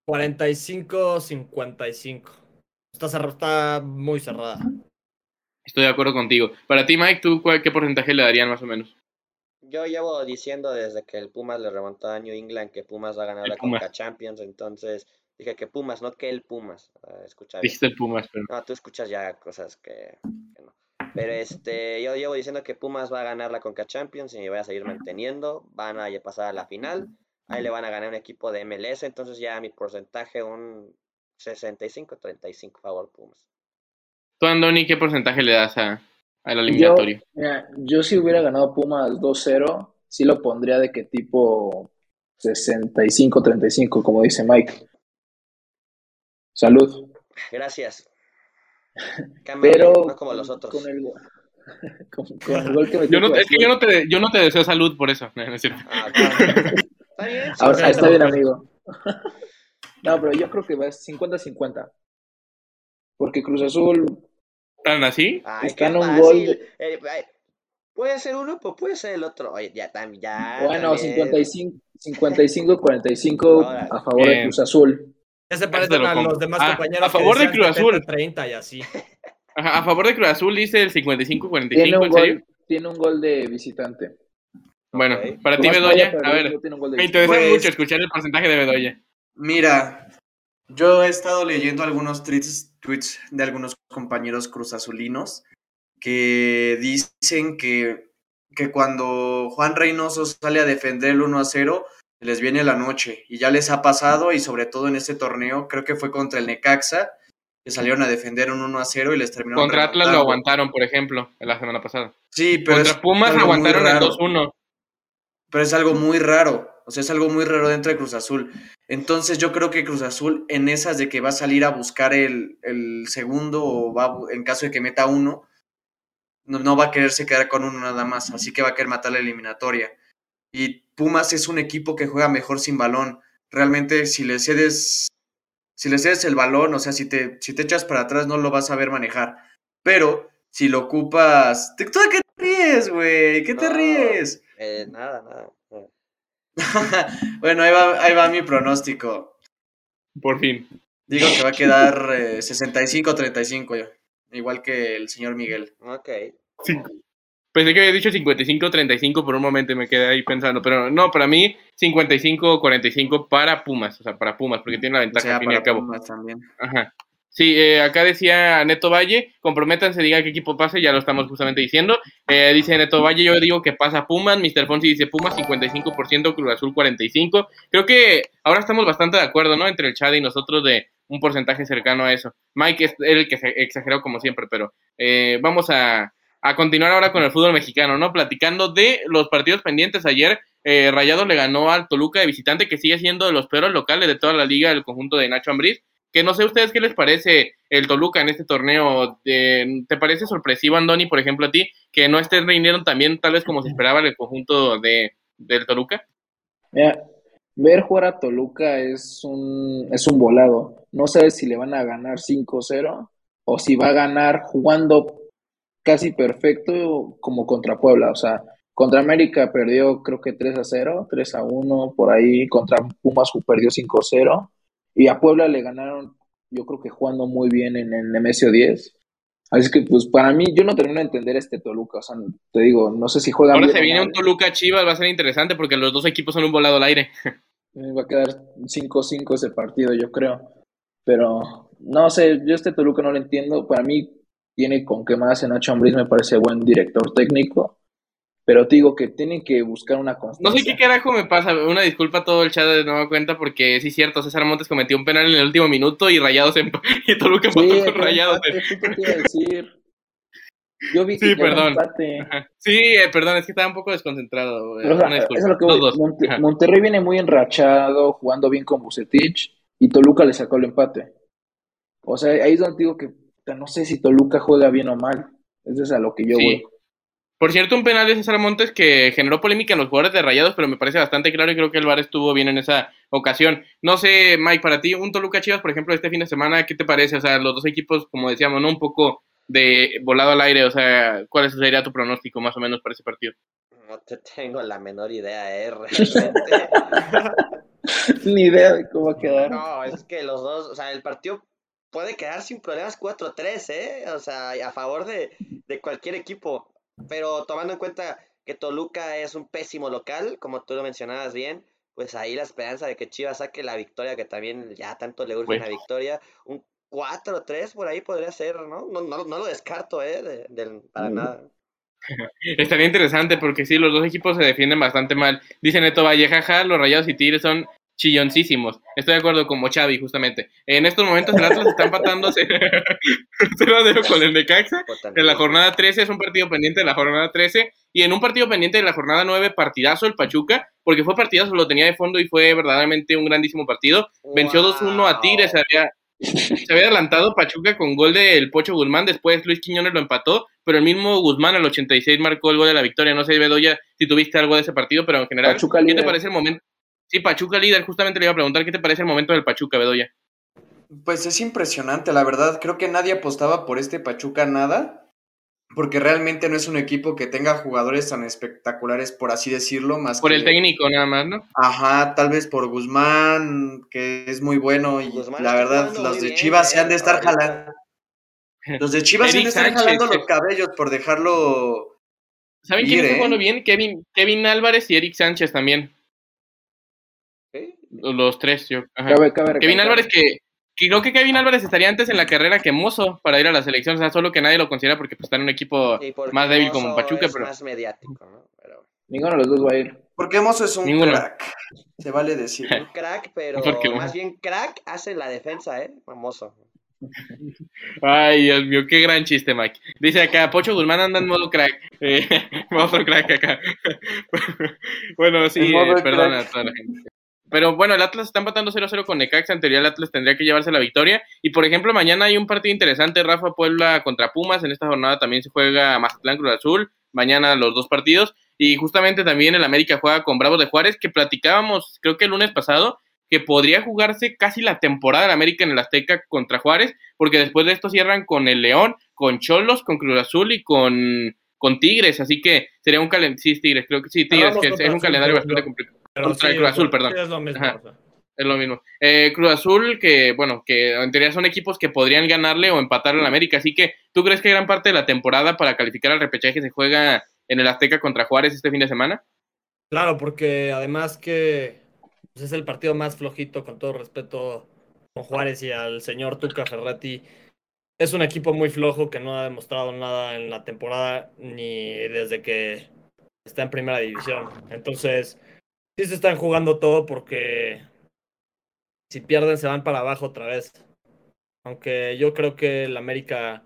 45-55. Está, está muy cerrada. Estoy de acuerdo contigo. Para ti, Mike, ¿tú cuál- qué porcentaje le darían más o menos? yo llevo diciendo desde que el Pumas le remontó a New England que Pumas va a ganar El la Pumas. Conca Champions, entonces dije que Pumas, no que el Pumas. Escucha bien. Dijiste el Pumas, pero. No, tú escuchas ya cosas que, que no. Pero este, yo llevo diciendo que Pumas va a ganar la Conca Champions y me voy a seguir manteniendo. Van a pasar a la final. Ahí le van a ganar un equipo de MLS. Entonces ya mi porcentaje un 65-35 favor Pumas. Tú, Andoni, ¿qué porcentaje le das a, al eliminatorio? Mira, yo si hubiera ganado Pumas 2-0, sí lo pondría de que tipo 65-35, como dice Mike. Salud. Gracias. [laughs] Pero no como los otros. con el, [laughs] con, con el gol que metió Yo no, es que yo no, te, yo no te deseo salud por eso. [laughs] No, no es cierto. Ah, claro. Está bien. sí, Ahora, está bien, amigo. [laughs] No, pero yo creo que va 50-50. Porque Cruz Azul, ¿Tan así? Ay, Está qué en un gol. Eh, ay, puede ser uno, pues puede ser el otro. Oye, ya también, ya. bueno, también. 55 55-45 Ahora, a favor de. Cruz Azul. Ya se parecen a los demás Ah, compañeros. a favor de Cruz Azul. 30 y así. Ajá, a favor de Cruz Azul dice el 55-45, Tiene un, ¿en serio? gol, tiene un gol de visitante. Bueno, para ti, Bedoya, a ver, me interesa Pues- mucho escuchar el porcentaje de Bedoya. Mira, yo he estado leyendo algunos tweets, tweets de algunos compañeros cruzazulinos que dicen que, que cuando Juan Reynoso sale a defender el 1 a 0, les viene la noche. Y ya les ha pasado, y sobre todo en este torneo, creo que fue contra el Necaxa, que salieron a defender un 1 a 0 y les terminaron Contra Atlas lo aguantaron, por ejemplo, la semana pasada. Sí, pero Contra es Pumas aguantaron el raro. 2-1. Pero es algo muy raro. O sea, es algo muy raro dentro de Cruz Azul. Entonces yo creo que Cruz Azul en esas de que va a salir a buscar el, el segundo o va en caso de que meta uno, no, no va a quererse quedar con uno nada más. Así que va a querer matar la eliminatoria. Y Pumas es un equipo que juega mejor sin balón. Realmente si le cedes, si le cedes el balón, o sea, si te, si te echas para atrás no lo vas a ver manejar. Pero si lo ocupas... ¿Tú de qué te ríes, güey? ¿Qué te ríes? Eh, nada, nada. nada. [laughs] bueno, ahí va, ahí va mi pronóstico. Por fin. Digo que va a quedar eh, 65-35, yo, igual que el señor Miguel. Ok. Pensé que había dicho 55-35 por un momento y me quedé ahí pensando, pero no, para mí 55-45 para Pumas, o sea, para Pumas, porque tiene la O ventaja sea, al fin y al para cabo. Pumas también. Ajá. Sí, eh, acá decía Neto Valle, comprométanse, diga qué equipo pase, ya lo estamos justamente diciendo. Eh, dice Neto Valle, yo digo que pasa Pumas, Mr. Fonsi dice Pumas 55%, Cruz Azul 45%. Creo que ahora estamos bastante de acuerdo, ¿no? Entre el chat y nosotros de un porcentaje cercano a eso. Mike es el que exageró como siempre, pero eh, vamos a, a continuar ahora con el fútbol mexicano, ¿no? Platicando de los partidos pendientes ayer. Eh, Rayados le ganó al Toluca de visitante, que sigue siendo de los peores locales de toda la liga, el conjunto de Nacho Ambriz que no sé ustedes qué les parece el Toluca en este torneo. ¿Te parece sorpresivo, Andoni, por ejemplo, a ti, que no estés rindiendo también tal vez como se esperaba en el conjunto de, del Toluca? Mira, ver jugar a Toluca es un, es un volado. No sabes si le van a ganar 5-0 o si va a ganar jugando casi perfecto como contra Puebla. O sea, contra América perdió creo que 3-0, 3-1, por ahí. Contra Pumas perdió 5-0. Y a Puebla le ganaron, yo creo que jugando muy bien en el Nemesio 10. Así que, pues para mí, yo no termino de entender este Toluca. O sea, te digo, no sé si juega Ahora bien se viene un Toluca Chivas, va a ser interesante porque los dos equipos son un volado al aire. [laughs] Eh, Va a quedar 5-5 ese partido, yo creo. Pero no sé, yo este Toluca no lo entiendo. Para mí tiene con qué más en Nacho Ambriz, me parece buen director técnico. Pero te digo que tienen que buscar una No constancia. sé qué carajo me pasa, una disculpa a todo el chat de nueva cuenta porque sí es cierto, César Montes cometió un penal en el último minuto y Rayados emp- [laughs] y Toluca Sí, empató con Rayados. empate, justo te iba a decir. Yo vi que Sí, perdón. empate. Sí, eh, perdón, es que estaba un poco desconcentrado. eh, o sea, eso es lo que voy. Monte-. Monterrey viene muy enrachado, jugando bien con Bucetich, y Toluca le sacó el empate. O sea, ahí es donde digo que no sé si Toluca juega bien o mal. Eso es a lo que yo Sí. voy. Por cierto, un penal de César Montes que generó polémica en los jugadores de Rayados, pero me parece bastante claro y creo que el VAR estuvo bien en esa ocasión. No sé, Mike, para ti, un Toluca Chivas, por ejemplo, este fin de semana, ¿qué te parece? O sea, los dos equipos, como decíamos, ¿no? Un poco de volado al aire, o sea, ¿cuál sería tu pronóstico más o menos para ese partido? No te tengo la menor idea, eh, [laughs] realmente. [laughs] Ni idea de cómo quedar. No, es que los dos, o sea, el partido puede quedar sin problemas 4-3, ¿eh? O sea, a favor de, de cualquier equipo. Pero tomando en cuenta que Toluca es un pésimo local, como tú lo mencionabas bien, pues ahí la esperanza de que Chivas saque la victoria, que también ya tanto le urge Pues. una victoria, un 4-3 por ahí podría ser, ¿no? No, no, no lo descarto, ¿eh? de- del- para Mm. nada. [laughs] Estaría interesante porque sí, los dos equipos se defienden bastante mal. Dice Neto Valle, jaja, los Rayados y Tigres son chilloncísimos. Estoy de acuerdo como Xavi, justamente. En estos momentos el Atlas está empatando [laughs] 0-0 con el Necaxa. En la jornada 13 es un partido pendiente de la jornada 13 y en un partido pendiente de la jornada 9 partidazo el Pachuca, porque fue partidazo, lo tenía de fondo y fue verdaderamente un grandísimo partido. Venció 2-1 a Tigres, se había, se había adelantado Pachuca con gol del Pocho Guzmán, después Luis Quiñones lo empató, pero el mismo Guzmán al 86 marcó el gol de la victoria. No sé, Bedoya, si tuviste algo de ese partido, pero en general, Pachuca ¿qué te parece el momento? Sí, Pachuca líder, justamente le iba a preguntar, ¿qué te parece el momento del Pachuca, Bedoya? Pues es impresionante, la verdad. Creo que nadie apostaba por este Pachuca nada, porque realmente no es un equipo que tenga jugadores tan espectaculares, por así decirlo, más Por que... el técnico nada más, ¿no? Ajá, tal vez por Guzmán, que es muy bueno, y Guzmán la verdad, jugando los de bien, Chivas se eh, han de estar jalando. Los de Chivas se han de estar Sánchez, jalando los cabellos por dejarlo. ¿Saben quién está ¿eh? jugando bien? Kevin, Kevin Álvarez y Eric Sánchez también. Los tres, yo. ajá. Cabe- cabe Kevin Álvarez que, que creo que Kevin Álvarez estaría antes en la carrera que Mozo para ir a la selección, o sea, solo que nadie lo considera porque pues, está en un equipo Sí, más débil como Pachuca, es pero más mediático, ¿no? Pero Ninguno de los dos va a ir. Porque Mozo es un Ninguno. crack. Se vale decir. un crack, pero [laughs] Porque- más bien crack hace la defensa, ¿eh? Famoso. Ay, Dios mío, qué gran chiste, Mike. Dice acá, Pocho Guzmán anda en modo crack. Eh, [laughs] modo crack acá. [laughs] bueno, sí, eh, perdona crack. a toda la gente. Pero bueno, el Atlas está empatando 0-0 con Necaxa. En teoría, el Atlas tendría que llevarse la victoria. Y por ejemplo, mañana hay un partido interesante: Rafa Puebla contra Pumas. En esta jornada también se juega Mazatlán Cruz Azul. Mañana los dos partidos. Y justamente también el América juega con Bravos de Juárez, que platicábamos, creo que el lunes pasado, que podría jugarse casi la temporada del América en el Azteca contra Juárez, porque después de esto cierran con el León, con Cholos, con Cruz Azul y con, con Tigres, así que sería un calendario, sí, Tigres, creo que sí, Tigres, que es un calendario bastante complicado. Contra sí, Cruz Azul, sí, perdón. es lo mismo. Ajá. o sea. Es lo mismo. Eh, Cruz Azul, que bueno, que en teoría son equipos que podrían ganarle o empatar al América, así que ¿tú crees que gran parte de la temporada para calificar al repechaje se juega en el Azteca contra Juárez este fin de semana? Claro, porque además que pues, es el partido más flojito, con todo respeto con Juárez y al señor Tuca Ferretti. Es un equipo muy flojo que no ha demostrado nada en la temporada ni desde que está en primera división. Entonces, sí se están jugando todo porque si pierden se van para abajo otra vez. Aunque yo creo que el América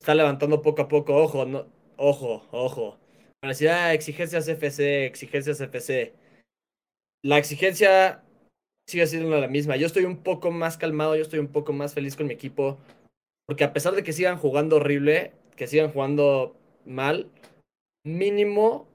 está levantando poco a poco. Ojo, no, ojo, ojo. Parecía exigencias FC, exigencias FC. La exigencia sigue siendo la misma. Yo estoy un poco más calmado, yo estoy un poco más feliz con mi equipo. Porque a pesar de que sigan jugando horrible, que sigan jugando mal, mínimo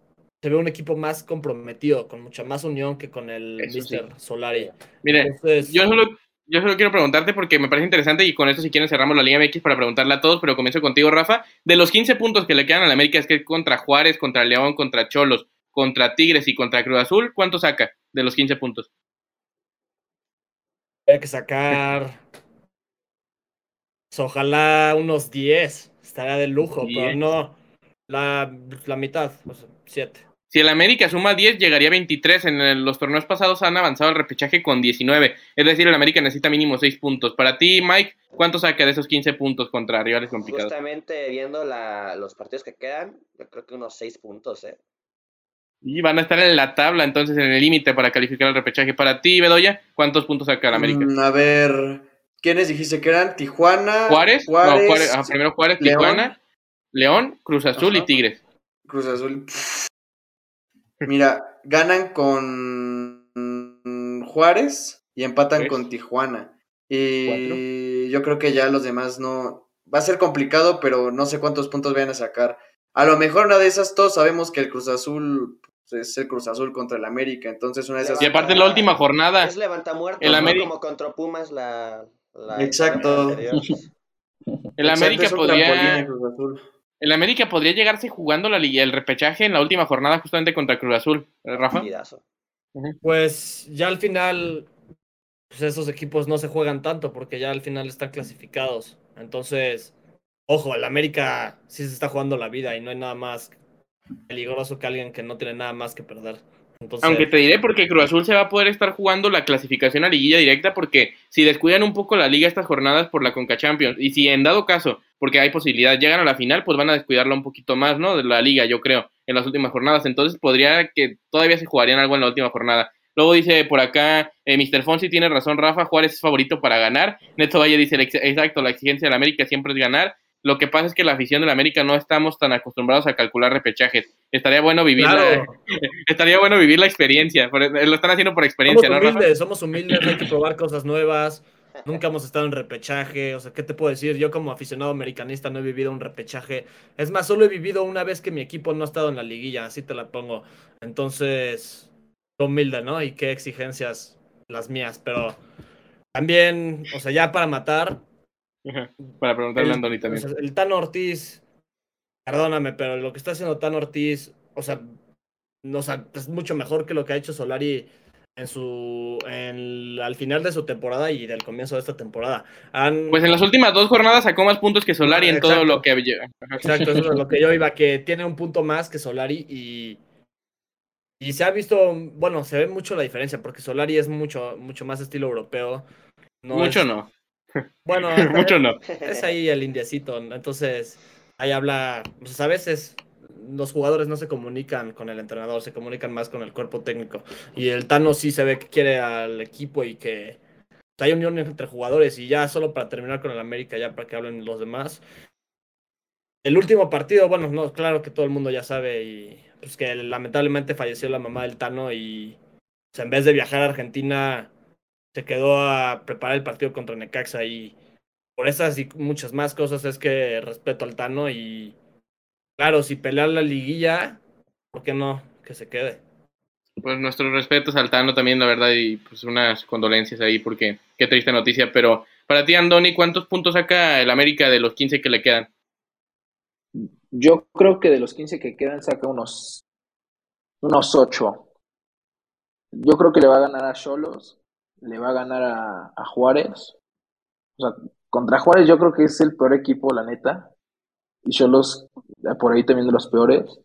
se ve un equipo más comprometido, con mucha más unión que con el Eso sí. Mr. Solari. Mire, Entonces, yo solo, yo solo quiero preguntarte porque me parece interesante y con esto si quieren cerramos la Liga MX para preguntarle a todos, pero comienzo contigo, Rafa. De los 15 puntos que le quedan al América es que contra Juárez, contra León, contra Cholos, contra Tigres y contra Cruz Azul, ¿cuánto saca de los 15 puntos? hay que sacar. Pues, ojalá unos 10. Estaría de lujo, pero 10. no. La, la mitad, pues 7. Si el América suma 10, llegaría a 23. En el- los torneos pasados han avanzado al repechaje con 19. Es decir, el América necesita mínimo 6 puntos. Para ti, Mike, ¿cuánto saca de esos 15 puntos contra rivales complicados? Justamente viendo la, los partidos que quedan, yo creo que unos seis puntos, ¿eh? Y van a estar en la tabla, entonces, en el límite para calificar el repechaje. Para ti, Bedoya, ¿cuántos puntos saca el América? Mm, a ver, ¿quiénes dijiste que eran? Tijuana, Juárez, no, Juárez, Juárez, ajá, primero Juárez, León. Tijuana, León, Cruz Azul y. Tigres. Cruz Azul. Mira, ganan con Juárez y empatan Tres. con Tijuana. Y yo creo que ya los demás no. Va a ser complicado, pero no sé cuántos puntos vayan a sacar. A lo mejor una de esas, todos sabemos que el Cruz Azul pues, es el Cruz Azul contra el América. Entonces, una de esas. Y aparte, la última jornada, Es levanta muertos, El ¿no? Ameri- como contra Pumas la, la Exacto. [laughs] el América podría, el Cruz Azul. el América podría llegarse jugando la liga, el repechaje en la última jornada justamente contra Cruz Azul. ¿Eh, Rafa? Pues ya al final, pues esos equipos no se juegan tanto porque ya al final están clasificados. Entonces, ojo, el América sí se está jugando la vida y no hay nada más peligroso que alguien que no tiene nada más que perder. Aunque te diré porque Cruz Azul se va a poder estar jugando la clasificación a liguilla directa porque si descuidan un poco la liga estas jornadas por la Conca Champions y si en dado caso, porque hay posibilidad, llegan a la final, pues van a descuidarla un poquito más, ¿no? De la liga, yo creo, en las últimas jornadas. Entonces podría que todavía se jugarían algo en la última jornada. Luego dice por acá, eh, Mr. Fonsi tiene razón, Rafa, Juárez es favorito para ganar. Neto Valle dice, exacto, la exigencia de la América siempre es ganar. Lo que pasa es que la afición de la América no estamos tan acostumbrados a calcular repechajes. Estaría bueno vivir la, [laughs] estaría bueno vivir la experiencia. por- Lo están haciendo por somos experiencia, ¿no, Rafa? humildes, somos humildes, hay que probar cosas nuevas. Nunca hemos estado en repechaje, o sea, ¿qué te puedo decir? Yo como aficionado americanista no he vivido un repechaje. Es más, solo he vivido una vez que mi equipo no ha estado en la liguilla, así te la pongo. Entonces, humilde, ¿no? Y qué exigencias las mías, pero también, o sea, ya para matar, Ajá, Para preguntarle a el, Andoni también. o sea, el Tano Ortiz, perdóname, pero lo que está haciendo Tano Ortiz, o sea, no, o sea, es mucho mejor que lo que ha hecho Solari en su en, al final de su temporada y del comienzo de esta temporada. Han, Pues en las últimas dos jornadas sacó más puntos que Solari en todo lo que había. Ajá. Exacto, eso es a lo que yo iba, que tiene un punto más que Solari y, y se ha visto, bueno, se ve mucho la diferencia, porque Solari es mucho, mucho más estilo europeo. No Mucho es- no, Bueno, [laughs] mucho no. es ahí el indiecito, entonces ahí habla, pues a veces los jugadores no se comunican con el entrenador, se comunican más con el cuerpo técnico. Y el Tano sí se ve que quiere al equipo y que hay unión entre jugadores. Y ya solo para terminar con el América, ya para que hablen los demás. El último partido, bueno, no, claro que todo el mundo ya sabe y pues que lamentablemente falleció la mamá del Tano y sea, en vez de viajar a Argentina se quedó a preparar el partido contra Necaxa y por esas y muchas más cosas es que respeto al Tano y claro, si pelear la liguilla, ¿por qué no? Que se quede. Pues nuestros respetos al Tano también, la verdad, y pues unas condolencias ahí porque qué triste noticia. Pero para ti, Andoni, ¿cuántos puntos saca el América de los 15 que le quedan? Yo creo que de los 15 que quedan saca unos, unos 8. Yo creo que le va a ganar a Cholos, le va a ganar a, a Juárez. O sea, contra Juárez yo creo que es el peor equipo, la neta. Y Cholos por ahí también de los peores.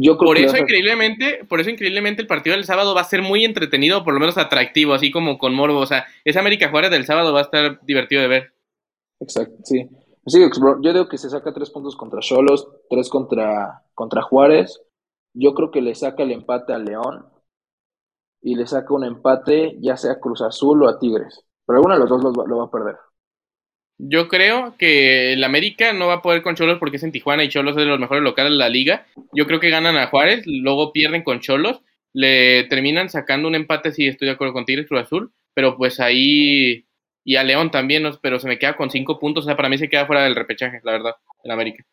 Yo creo Por que eso, a- increíblemente, por eso increíblemente el partido del sábado va a ser muy entretenido, por lo menos atractivo, así como con morbo. O sea, ese América Juárez del sábado va a estar divertido de ver. Exacto, sí. Sí, yo digo que se saca tres puntos contra Cholos, tres contra, contra Juárez. Yo creo que le saca el empate a León y le saca un empate ya sea Cruz Azul o a Tigres. Pero alguno de los dos lo va a perder. Yo creo que el América no va a poder con Cholos porque es en Tijuana y Cholos es de los mejores locales de la liga. Yo creo que ganan a Juárez, luego pierden con Cholos, le terminan sacando un empate, sí, estoy de acuerdo con Tigres Cruz Azul, pero pues ahí y a León también, pero se me queda con cinco puntos, o sea, para mí se queda fuera del repechaje, la verdad, el América.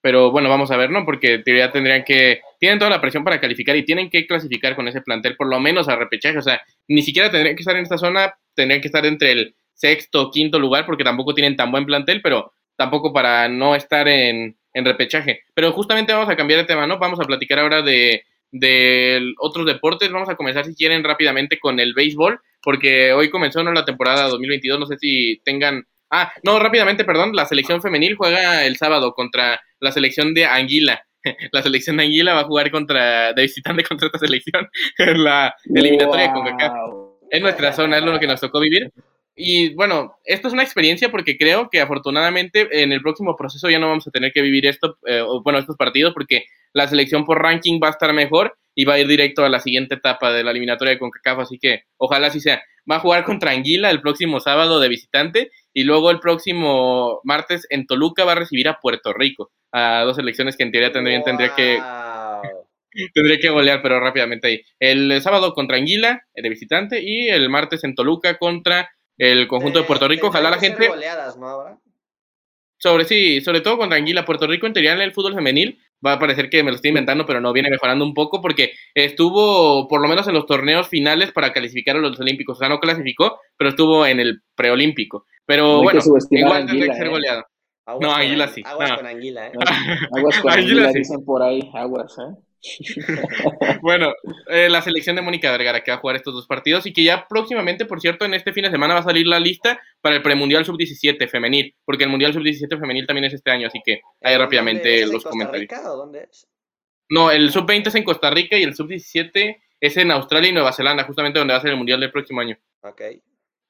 Pero bueno, vamos a ver, ¿no? Porque teoría tendrían que, tienen toda la presión para calificar y tienen que clasificar con ese plantel, por lo menos a repechaje, o sea, ni siquiera tendrían que estar en esta zona, tendrían que estar entre el sexto, quinto lugar, porque tampoco tienen tan buen plantel, pero tampoco para no estar en, en repechaje. Pero justamente vamos a cambiar de tema, ¿no? Vamos a platicar ahora de, de otros deportes. Vamos a comenzar, si quieren, rápidamente con el béisbol, porque hoy comenzó ¿no? la temporada 2022. No sé si tengan. Ah, no, rápidamente, perdón. La selección femenil juega el sábado contra la selección de Anguila. [laughs] La selección de Anguila va a jugar contra, de visitante [laughs] contra esta selección en [laughs] la eliminatoria de CONCACAF Wow. es nuestra zona, es lo que nos tocó vivir. Y bueno, esto es una experiencia porque creo que afortunadamente en el próximo proceso ya no vamos a tener que vivir esto, eh, bueno, estos partidos, porque la selección por ranking va a estar mejor y va a ir directo a la siguiente etapa de la eliminatoria de CONCACAF, así que ojalá así sea. Va a jugar contra Anguila el próximo sábado de visitante y luego el próximo martes en Toluca va a recibir a Puerto Rico, a dos selecciones que en teoría tendrían, tendría que. [laughs] Tendría que golear, pero rápidamente ahí. El sábado contra Anguila, eh, de visitante, y el martes en Toluca contra el conjunto de Puerto Rico. Ojalá la gente, ser goleadas, ¿no? Ahora. sobre sí, sobre todo contra Anguila, Puerto Rico, en teoría en el fútbol femenil, va a parecer que me lo estoy inventando, pero no, viene mejorando un poco porque estuvo, por lo menos en los torneos finales para clasificar a los Olímpicos. O sea, no clasificó, pero estuvo en el preolímpico. Pero No hay que bueno, igual a tendría que Anguila, ser ¿eh? goleado. Aguas No, con Águila Angu- sí, Aguas no. con Anguila, ¿eh? Aguas con [laughs] Anguila, sí. dicen por ahí, aguas, ¿eh? [laughs] Bueno, eh, la selección de Mónica Vergara que va a jugar estos dos partidos y que ya próximamente, por cierto, en este fin de semana va a salir la lista para el premundial sub-17 femenil, porque el mundial sub-17 femenil también es este año, así que ahí ¿En rápidamente los comentarios. Dónde es? No, el sub-20 es en Costa Rica y el sub-17 es en Australia y Nueva Zelanda, justamente donde va a ser el Mundial del próximo año. Ok.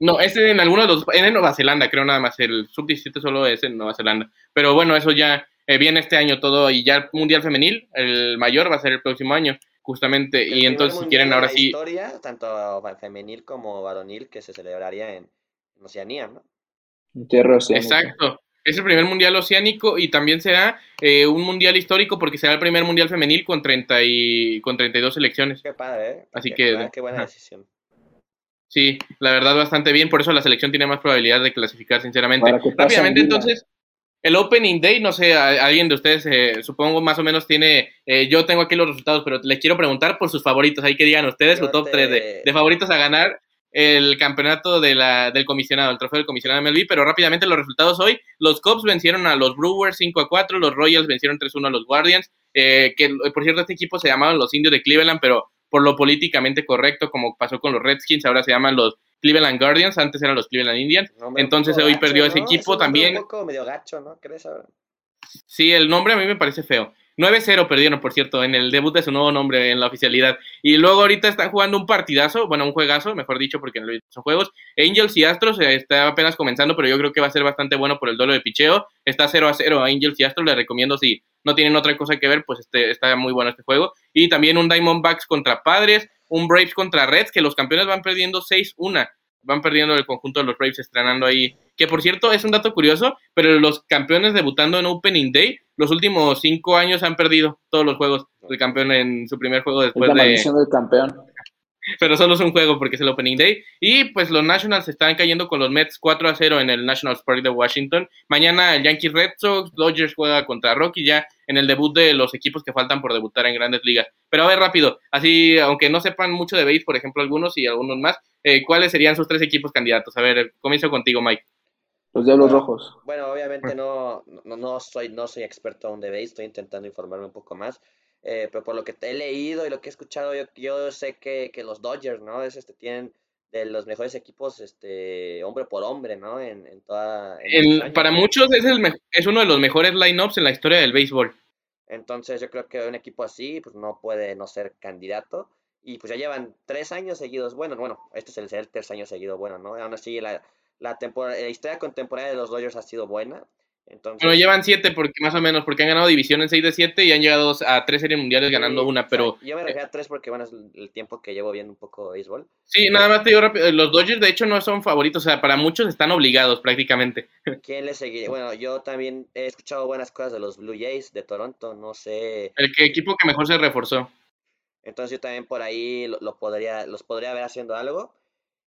No, es en alguno de los. Es en Nueva Zelanda, creo nada más. El sub-17 solo es en Nueva Zelanda. Pero bueno, eso ya eh, viene este año todo. Y ya el Mundial Femenil, el mayor, va a ser el próximo año, justamente. El y entonces, si quieren, ahora sí. Historia, tanto femenil como varonil, que se celebraría en, Oceanía, ¿no? En Tierra oceánica. Exacto. Es el primer mundial oceánico y también será eh, un mundial histórico porque será el primer mundial femenil con, 30 y, con 32 selecciones. Qué padre, ¿eh? Así Qué- que- Qué buena ajá. decisión. Sí, la verdad bastante bien, por eso la selección tiene más probabilidad de clasificar, sinceramente. Rápidamente, entonces, el Opening Day, no sé, a- alguien de ustedes, eh, supongo más o menos tiene, eh, yo tengo aquí los resultados, pero les quiero preguntar por sus favoritos, ahí que digan ustedes su top te- 3 de, de favoritos a ganar el campeonato de la, del comisionado, el trofeo del comisionado MLB, pero rápidamente los resultados hoy, los Cubs vencieron a los Brewers 5 a 4, los Royals vencieron 3-1 a los Guardians, eh, que eh, por cierto este equipo se llamaban los Indios de Cleveland, pero por lo políticamente correcto, como pasó con los Redskins, ahora se llaman los Cleveland Guardians, antes eran los Cleveland Indians. Entonces, hoy gacho, perdió ese equipo Es un también. Un poco medio gacho, ¿no? ¿Crees? Sí, el nombre a mí me parece feo. 9-0 perdieron, por cierto, en el debut de su nuevo nombre en la oficialidad. Y luego ahorita están jugando un partidazo, bueno, un juegazo, mejor dicho, porque son juegos. Angels y Astros eh, está apenas comenzando, pero yo creo que va a ser bastante bueno por el duelo de picheo. Está 0 a 0 a Angels y Astros, les recomiendo si no tienen otra cosa que ver, pues este, está muy bueno este juego. Y también un Diamondbacks contra Padres, un Braves contra Reds, que los campeones van perdiendo 6-1. Van perdiendo el conjunto de los Braves, estrenando ahí. Que por cierto es un dato curioso, pero los campeones debutando en Opening Day, los últimos cinco años han perdido todos los juegos. El campeón en su primer juego Es después la de. del campeón. Pero solo es un juego porque es el Opening Day. Y pues los Nationals están cayendo con los Mets 4 a 0 en el National Park de Washington. Mañana el Yankees Red Sox, Dodgers juega contra Rocky ya en el debut de los equipos que faltan por debutar en grandes ligas. Pero a ver, rápido, así, aunque no sepan mucho de base, por ejemplo, algunos y algunos más, eh, ¿cuáles serían sus tres equipos candidatos? A ver, comienzo contigo, Mike. Los Diablos Bueno, Rojos. Bueno, obviamente no, no, no soy, no soy experto aún de base, estoy intentando informarme un poco más. Eh, pero por lo que he leído y lo que he escuchado, yo, yo sé que, que los Dodgers, ¿no? Es, este, tienen de los mejores equipos, este, hombre por hombre, ¿no? En, en toda... en El- para muchos es, el es uno de los mejores lineups en la historia del béisbol. Entonces yo creo que un equipo así, pues no puede no ser candidato. Y pues ya llevan tres años seguidos, bueno, bueno, este es el, el tercer año seguido bueno, ¿no? Aún así la, la historia contemporánea de los Dodgers ha sido buena. Entonces, llevan siete, porque, más o menos, porque han ganado división en 6 de 7 y han llegado a tres series mundiales ganando Sí, una, pero yo me refiero a tres porque, bueno, es el tiempo que llevo viendo un poco de béisbol. sí, nada más te digo rápido, los Dodgers de hecho no son favoritos, o sea, para muchos están obligados prácticamente. [laughs] ¿Quién le seguiría? Bueno, yo también he escuchado buenas cosas de los Blue Jays de Toronto, no sé. El que, equipo que mejor se reforzó. Entonces yo también por ahí lo, lo podría, los podría ver haciendo algo.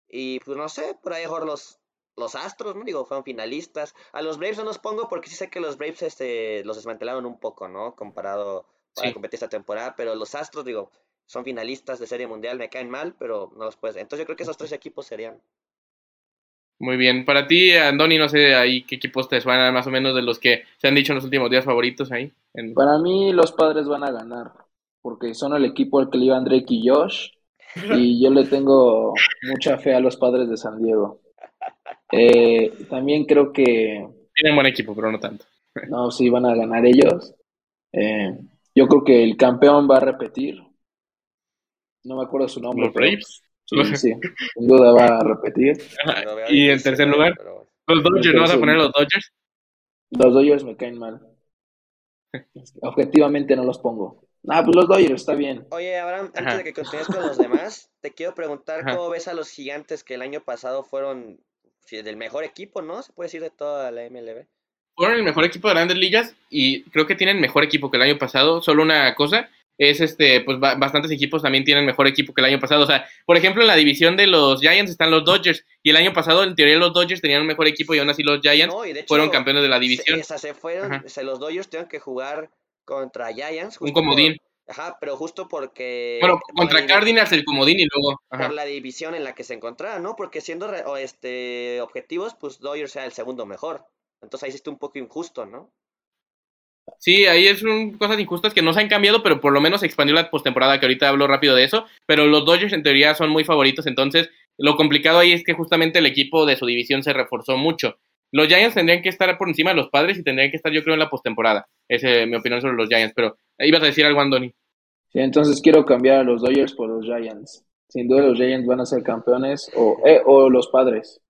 Y pues no sé, por ahí mejor los, los Astros, ¿no? Digo, fueron finalistas. A los Braves no los pongo porque sí sé que los Braves este, los desmantelaron un poco, ¿no? Comparado para Sí. competir esta temporada. Pero los Astros, digo, son finalistas de Serie Mundial, me caen mal, pero no los puedes. Entonces yo creo que esos tres equipos serían. Muy bien. Para ti, Andoni, no sé ahí qué equipos te suenan más o menos de los que se han dicho en los últimos días favoritos ahí. en- Para mí, los padres van a ganar. Porque son el equipo al que le iban Drake y Josh. Y yo le tengo mucha fe a los padres de San Diego. Eh, también creo que Tienen buen equipo, pero no tanto. no, sí van a ganar ellos. Eh, yo creo que el campeón va a repetir. No me acuerdo su nombre. ¿Los pero- Braves? Sí, sí, sin duda va a repetir. Y en tercer lugar, los Dodgers, ¿no vas a poner los Dodgers? Los Dodgers me caen mal. [laughs] Objetivamente no los pongo. Ah, pues los Dodgers, está bien. Oye, Abraham, antes Ajá. de que continúes con los demás, te quiero preguntar Ajá. cómo ves a los gigantes que el año pasado fueron del mejor equipo, ¿no? Se puede decir de toda la MLB. fueron el mejor equipo de grandes ligas y creo que tienen mejor equipo que el año pasado. Solo una cosa es este, pues ba- bastantes equipos también tienen mejor equipo que el año pasado. O sea, por ejemplo, en la división de los Giants están los Dodgers y el año pasado en teoría los Dodgers tenían un mejor equipo y aún así los Giants No, hecho, fueron campeones de la se, división. o sea, se fueron, se, los Dodgers tuvieron que jugar contra Giants. Un por- comodín. ajá, pero justo porque... Bueno, por contra Cardinals el comodín y luego. Por Ajá. la división en la que se encontraban, ¿no? Porque siendo re- o este, objetivos, pues Dodgers era el segundo mejor. Entonces ahí sí está un poco injusto, ¿no? Sí, ahí es un, cosas injustas que no se han cambiado, pero por lo menos se expandió la postemporada, que ahorita hablo rápido de eso. Pero los Dodgers en teoría son muy favoritos, entonces lo complicado ahí es que justamente el equipo de su división se reforzó mucho. Los Giants tendrían que estar por encima de los padres y tendrían que estar, yo creo, en la postemporada. Esa es mi opinión sobre los Giants, pero ibas a decir algo, Andoni. Sí, entonces quiero cambiar a los Dodgers por los Giants. Sin duda los Giants van a ser campeones o, eh, o los padres.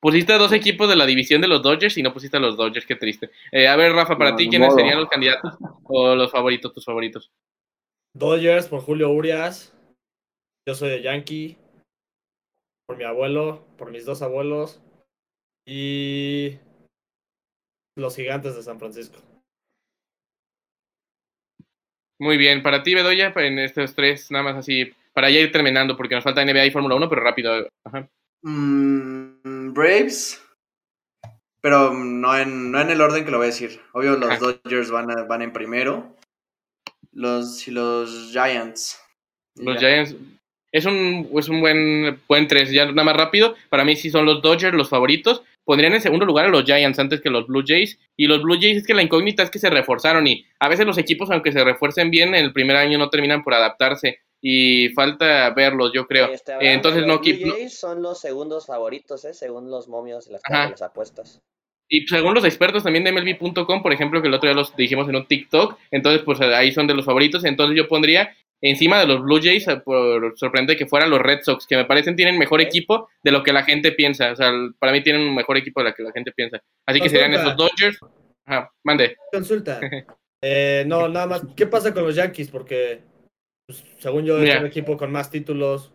Pusiste a dos equipos de la división de los Dodgers y no pusiste a los Dodgers, qué triste. Eh, a ver, Rafa, para No, ti, ¿quiénes modo. serían los candidatos o los favoritos, tus favoritos? Dodgers por Julio Urias. Yo soy de Yankee. Por mi abuelo, por mis dos abuelos. Y los gigantes de San Francisco. Muy bien, para ti, Bedoya, en estos tres, nada más así, para ya ir terminando, porque nos falta NBA y Fórmula 1, pero rápido. Ajá. Mm, Braves. Pero no en, no en el orden que lo voy a decir. Obvio, los Ajá. Dodgers van, a- van en primero. Los, y los Giants. Y Los ya. Giants. Es un, es un buen, buen tres. Ya nada más rápido. Para mí sí son los Dodgers los favoritos. Pondrían en segundo lugar a los Giants antes que los Blue Jays. Y los Blue Jays es que la incógnita es que se reforzaron. Y a veces los equipos, aunque se refuercen bien, en el primer año no terminan por adaptarse. Y falta verlos, yo creo. Este, Entonces los no, Blue no- Jays son los segundos favoritos, ¿eh? Según los momios de las, las apuestas. Y según los expertos también de MLB.com, por ejemplo, que el otro día los dijimos en un TikTok, entonces pues ahí son de los favoritos, entonces yo pondría encima de los Blue Jays, eh, por sorprendente que fueran los Red Sox, que me parecen tienen mejor equipo de lo que la gente piensa, o sea, para mí tienen un mejor equipo de lo que la gente piensa. Así que serían esos Dodgers. Ajá, mande. Consulta. [laughs] Eh, no, nada más. ¿Qué pasa con los Yankees? Porque, pues, según yo, es el equipo con más títulos.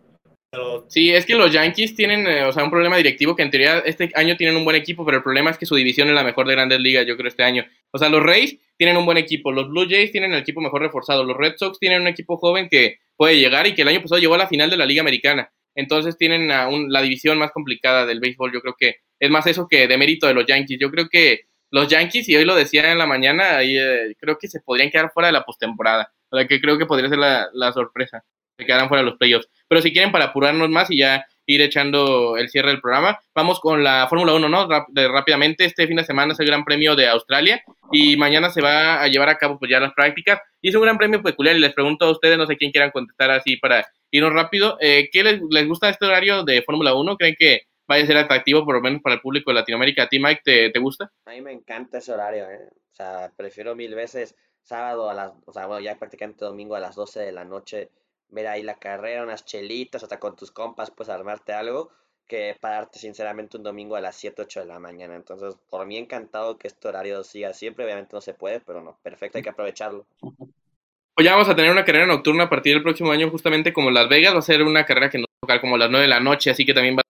Pero Sí, es que los Yankees tienen, eh, o sea, un problema directivo que en teoría este año tienen un buen equipo, pero el problema es que su división es la mejor de grandes ligas, yo creo, este año. O sea, los Rays tienen un buen equipo, los Blue Jays tienen el equipo mejor reforzado, los Red Sox tienen un equipo joven que puede llegar y que el año pasado llegó a la final de la Liga Americana. Entonces tienen a un- la división más complicada del béisbol, yo creo que es más eso que de mérito de los Yankees. Yo creo que los Yankees, y hoy lo decía en la mañana, eh, creo que se podrían quedar fuera de la postemporada. O sea, que creo que podría ser la, la sorpresa, se quedaran fuera de los playoffs. Pero si quieren, para apurarnos más y ya ir echando el cierre del programa, vamos con la Fórmula 1, ¿no? Rápidamente, este fin de semana es el Gran Premio de Australia y mañana se va a llevar a cabo pues ya las prácticas. Y es un gran premio peculiar y les pregunto a ustedes, no sé quién quieran contestar así para irnos rápido, eh, ¿qué les, les gusta este horario de Fórmula 1? ¿Creen que vaya a ser atractivo por lo menos para el público de Latinoamérica? ¿A ti, Mike, te, te gusta? A mí me encanta ese horario, ¿eh? O sea, prefiero mil veces sábado a las, o sea, bueno, ya prácticamente domingo a las 12 de la noche, ver ahí la carrera, unas chelitas, hasta con tus compas, pues armarte algo, que pararte sinceramente un domingo a las 7, 8 de la mañana. Entonces, por mí encantado que este horario siga siempre, obviamente no se puede, pero no, perfecto, hay que aprovecharlo. Pues ya vamos a tener una carrera nocturna a partir del próximo año, justamente como Las Vegas, va a ser una carrera que nos va a tocar como las 9 de la noche, así que también va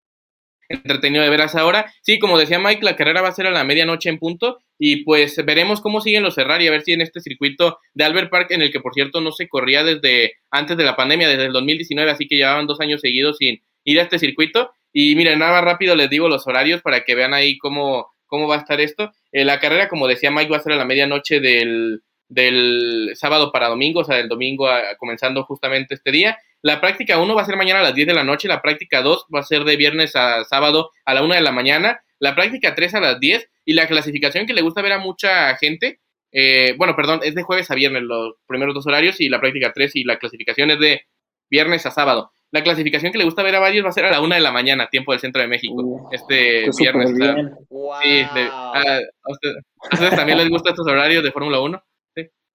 entretenido de ver hasta ahora. Sí, como decía Mike, la carrera va a ser a la medianoche en punto y pues veremos cómo siguen los Ferrari, a ver si en este circuito de Albert Park, en el que por cierto no se corría desde antes de la pandemia, desde el 2019, así que llevaban dos años seguidos sin ir a este circuito. Y miren, nada más rápido les digo los horarios para que vean ahí cómo, cómo va a estar esto. Eh, la carrera, como decía Mike, va a ser a la medianoche del, del sábado para domingo, o sea, del domingo comenzando justamente este día. La práctica 1 va a ser mañana a las 10 de la noche, la práctica 2 va a ser de viernes a sábado a la 1 de la mañana, la práctica 3 a las 10 y la clasificación que le gusta ver a mucha gente, eh, bueno, perdón, es de jueves a viernes los primeros dos horarios y la práctica 3 y la clasificación es de viernes a sábado. La clasificación que le gusta ver a varios va a ser a la 1 de la mañana, tiempo del centro de México, este viernes. ¡Wow! Sí, de- a, a usted- ¿a ustedes también les gustan estos horarios de Fórmula 1?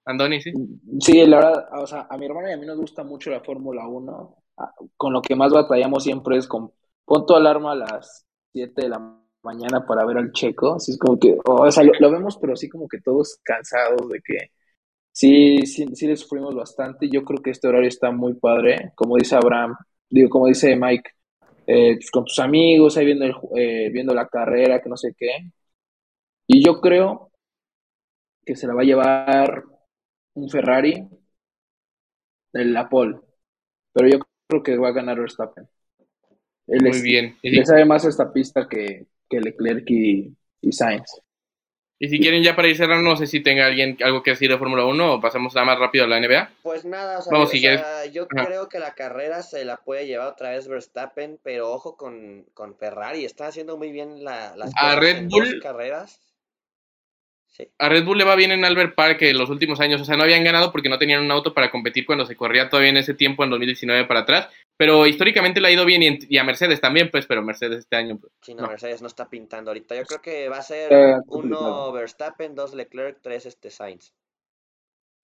Andoni, sí. Sí, la verdad, o sea, a mi hermano y a mí nos gusta mucho la Fórmula 1. Ah, Con lo que más batallamos siempre es con pon tu alarma a las 7 de la mañana para ver al checo. Así es como que, o sea, lo, vemos, pero sí como que todos cansados de que sí, sí, sí le sufrimos bastante. Yo creo que este horario está muy padre. Como dice Abraham, digo, como dice Mike, eh, pues con tus amigos, ahí viendo, el eh, viendo la carrera, que no sé qué. Y yo creo que se la va a llevar un Ferrari, el la pole. Pero yo creo que va a ganar Verstappen. Él Muy es- bien. Y si, sabe más esta pista que, que Leclerc y, y Sainz. y si quieren ya para ir cerrando, no sé si tenga alguien algo que decir de Fórmula 1 o pasamos nada más rápido a la NBA. Pues nada, o sea, Vamos, o si sea, yo Ajá. creo que la carrera se la puede llevar otra vez Verstappen, pero ojo con, con Ferrari, está haciendo muy bien la, las A Red Bull- carreras. Sí. A Red Bull le va bien en Albert Park en los últimos años, o sea, no habían ganado porque no tenían un auto para competir cuando se corría todavía en ese tiempo, en 2019 para atrás, pero históricamente le ha ido bien y, en- y a Mercedes también, pues, pero Mercedes este año, pues, Sí, no, No. Mercedes no está pintando ahorita. Yo creo que va a ser uno complicado. Verstappen, dos Leclerc, tres este Sainz.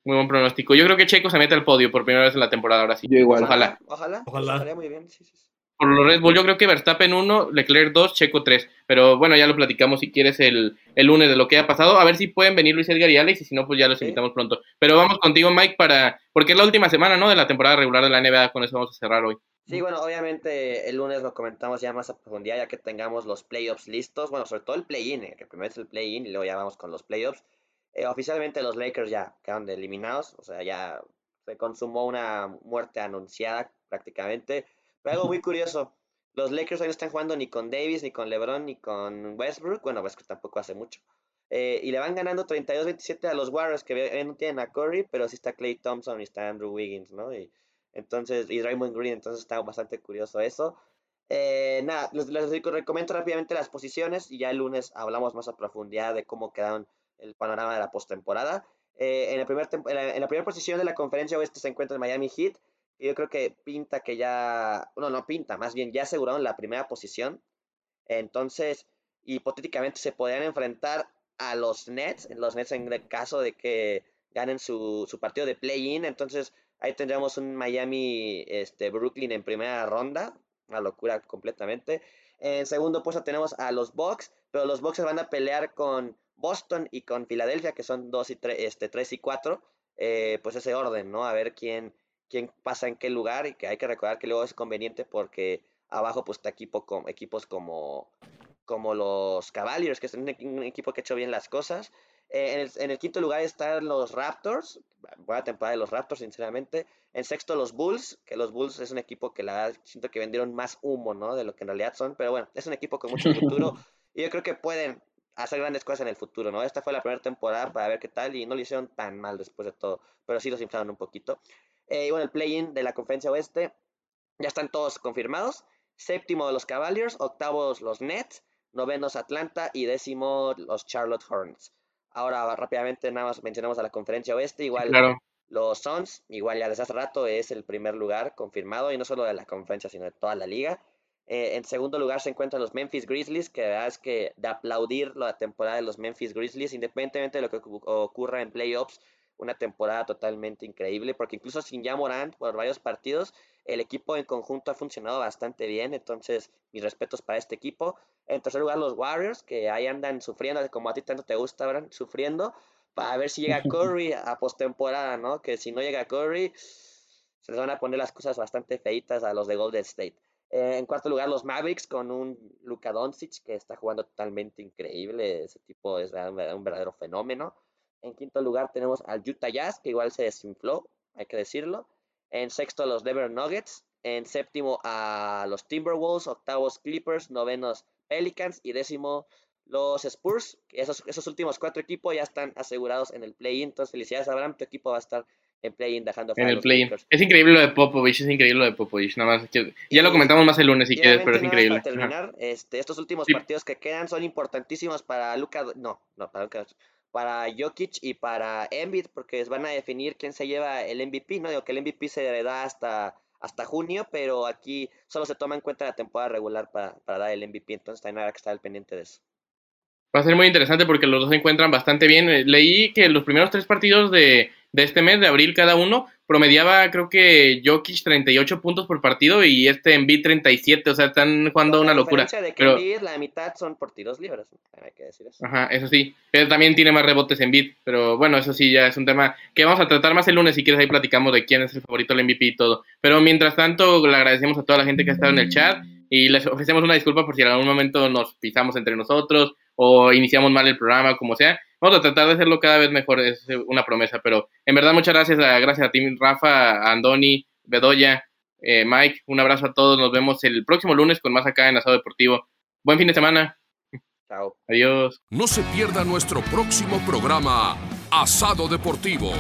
Muy buen pronóstico. Yo creo que Checo se mete al podio por primera vez en la temporada, ahora sí. Yo igual. Ojalá. Ojalá. Ojalá. Estaría muy bien. Sí, sí, sí. Por los Red Bull, yo creo que Verstappen 1, Leclerc 2, Checo 3. Pero bueno, ya lo platicamos si quieres el, el lunes de lo que ha pasado. A ver si pueden venir Luis Edgar y Alex, y si no, pues ya los Sí. invitamos pronto. Pero vamos contigo, Mike, para porque es la última semana, ¿no? De la temporada regular de la NBA. Con eso vamos a cerrar hoy. Sí, bueno, obviamente el lunes lo comentamos ya más a profundidad, ya que tengamos los playoffs listos. Bueno, sobre todo el play-in, eh, que primero es el play-in y luego ya vamos con los playoffs. Eh, oficialmente los Lakers ya quedaron eliminados, o sea, ya se consumó una muerte anunciada prácticamente. Pero algo muy curioso, los Lakers hoy no están jugando ni con Davis, ni con LeBron, ni con Westbrook. Bueno, Westbrook tampoco hace mucho. Eh, y le van ganando 32-27 a los Warriors, que no tienen a Curry, pero sí está Clay Thompson y está Andrew Wiggins, ¿no? Y, entonces, y Raymond Green, entonces está bastante curioso eso. Eh, nada, les, les reco- recomiendo rápidamente las posiciones y ya el lunes hablamos más a profundidad de cómo quedaron el panorama de la postemporada. Eh, en, el primer la, en la primera posición de la conferencia oeste se encuentra el Miami Heat. Yo creo que pinta que ya, no, no pinta, más bien ya aseguraron la primera posición. Entonces, hipotéticamente se podrían enfrentar a los Nets, los Nets en el caso de que ganen su, su partido de play-in. Entonces, ahí tendríamos un Miami este, Brooklyn en primera ronda, una locura completamente. En segundo puesto tenemos a los Bucks, pero los Bucks van a pelear con Boston y con Filadelfia, que son 2 y 3, este, 3 y 4. Eh, pues ese orden, ¿no? A ver quién, quién pasa en qué lugar y que hay que recordar que luego es conveniente porque abajo pues está equipo com- equipos como, como los Cavaliers, que es un, equi- un equipo que ha hecho bien las cosas. Eh, en, el, en el quinto lugar están los Raptors, buena temporada de los Raptors, sinceramente. En sexto, los Bulls, que los Bulls es un equipo que la siento que vendieron más humo, ¿no? De lo que en realidad son, pero bueno, es un equipo con mucho futuro [laughs] y yo creo que pueden hacer grandes cosas en el futuro, ¿no? Esta fue la primera temporada para ver qué tal y no lo hicieron tan mal después de todo, pero sí los inflaron un poquito. Eh, y bueno, el play-in de la conferencia oeste, ya están todos confirmados. Séptimo los Cavaliers, octavos los Nets, novenos Atlanta y décimo los Charlotte Hornets. Ahora rápidamente nada más mencionamos a la conferencia oeste, igual Claro. los Suns, igual ya desde hace rato es el primer lugar confirmado y no solo de la conferencia sino de toda la liga. Eh, en segundo lugar se encuentran los Memphis Grizzlies, que la verdad es que de aplaudir la temporada de los Memphis Grizzlies, independientemente de lo que ocu- ocurra en playoffs, una temporada totalmente increíble, porque incluso sin ya Morant por varios partidos, el equipo en conjunto ha funcionado bastante bien, entonces mis respetos para este equipo. En tercer lugar los Warriors, que ahí andan sufriendo, como a ti tanto te gusta, Abraham, sufriendo, para ver si llega [laughs] Curry a postemporada, ¿no? Que si no llega Curry, se les van a poner las cosas bastante feitas a los de Golden State. Eh, en cuarto lugar, los Mavericks con un Luka Doncic que está jugando totalmente increíble. Ese tipo es un verdadero fenómeno. En quinto lugar tenemos al Utah Jazz, que igual se desinfló, hay que decirlo. En sexto, los Denver Nuggets. En séptimo, a los Timberwolves. Octavos, Clippers. Novenos, Pelicans. Y décimo, los Spurs. Esos, esos últimos cuatro equipos ya están asegurados en el play-in. Entonces, felicidades, Abraham. Tu equipo va a estar en play-in dejando En fuera a el play-in. Es increíble lo de Popovich, es increíble lo de Popovich. Nada más que ya lo comentamos más el lunes si quieres, pero es increíble. Para terminar, este, estos últimos Sí. partidos que quedan son importantísimos para Luka, no, no, para Luka, para Jokic y para Embiid, porque van a definir quién se lleva el MVP, ¿no? Digo que el MVP se da hasta, hasta junio, pero aquí solo se toma en cuenta la temporada regular para, para dar el MVP, entonces también habrá que estar al pendiente de eso. Va a ser muy interesante porque los dos se encuentran bastante bien. Eh, Leí que los primeros tres partidos de, de este mes, de abril cada uno, promediaba creo que Jokic 38 puntos por partido y este Embiid 37, o sea, están jugando la una locura. de que Pero, Embiid, la mitad son por tiros libres, hay que decir eso. ajá, eso sí, pero también tiene más rebotes Embiid, pero bueno, eso sí ya es un tema que vamos a tratar más el lunes, si quieres ahí platicamos de quién es el favorito del MVP y todo. Pero mientras tanto, le agradecemos a toda la gente que ha estado en el chat y les ofrecemos una disculpa por si en algún momento nos pisamos entre nosotros o iniciamos mal el programa, como sea. Vamos a tratar de hacerlo cada vez mejor, es una promesa, pero en verdad muchas gracias, a, gracias a ti, Rafa, a Andoni, Bedoya, eh, Mike, un abrazo a todos, nos vemos el próximo lunes con más acá en Asado Deportivo. Buen fin de semana, Chao. adiós. No se pierda nuestro próximo programa, Asado Deportivo,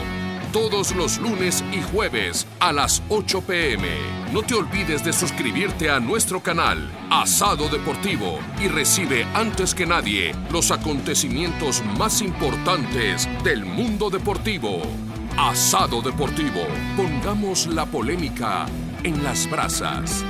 todos los lunes y jueves a las 8 pm. No te olvides de suscribirte a nuestro canal, Asado Deportivo, y recibe antes que nadie los acontecimientos más importantes del mundo deportivo. Asado Deportivo, pongamos la polémica en las brasas.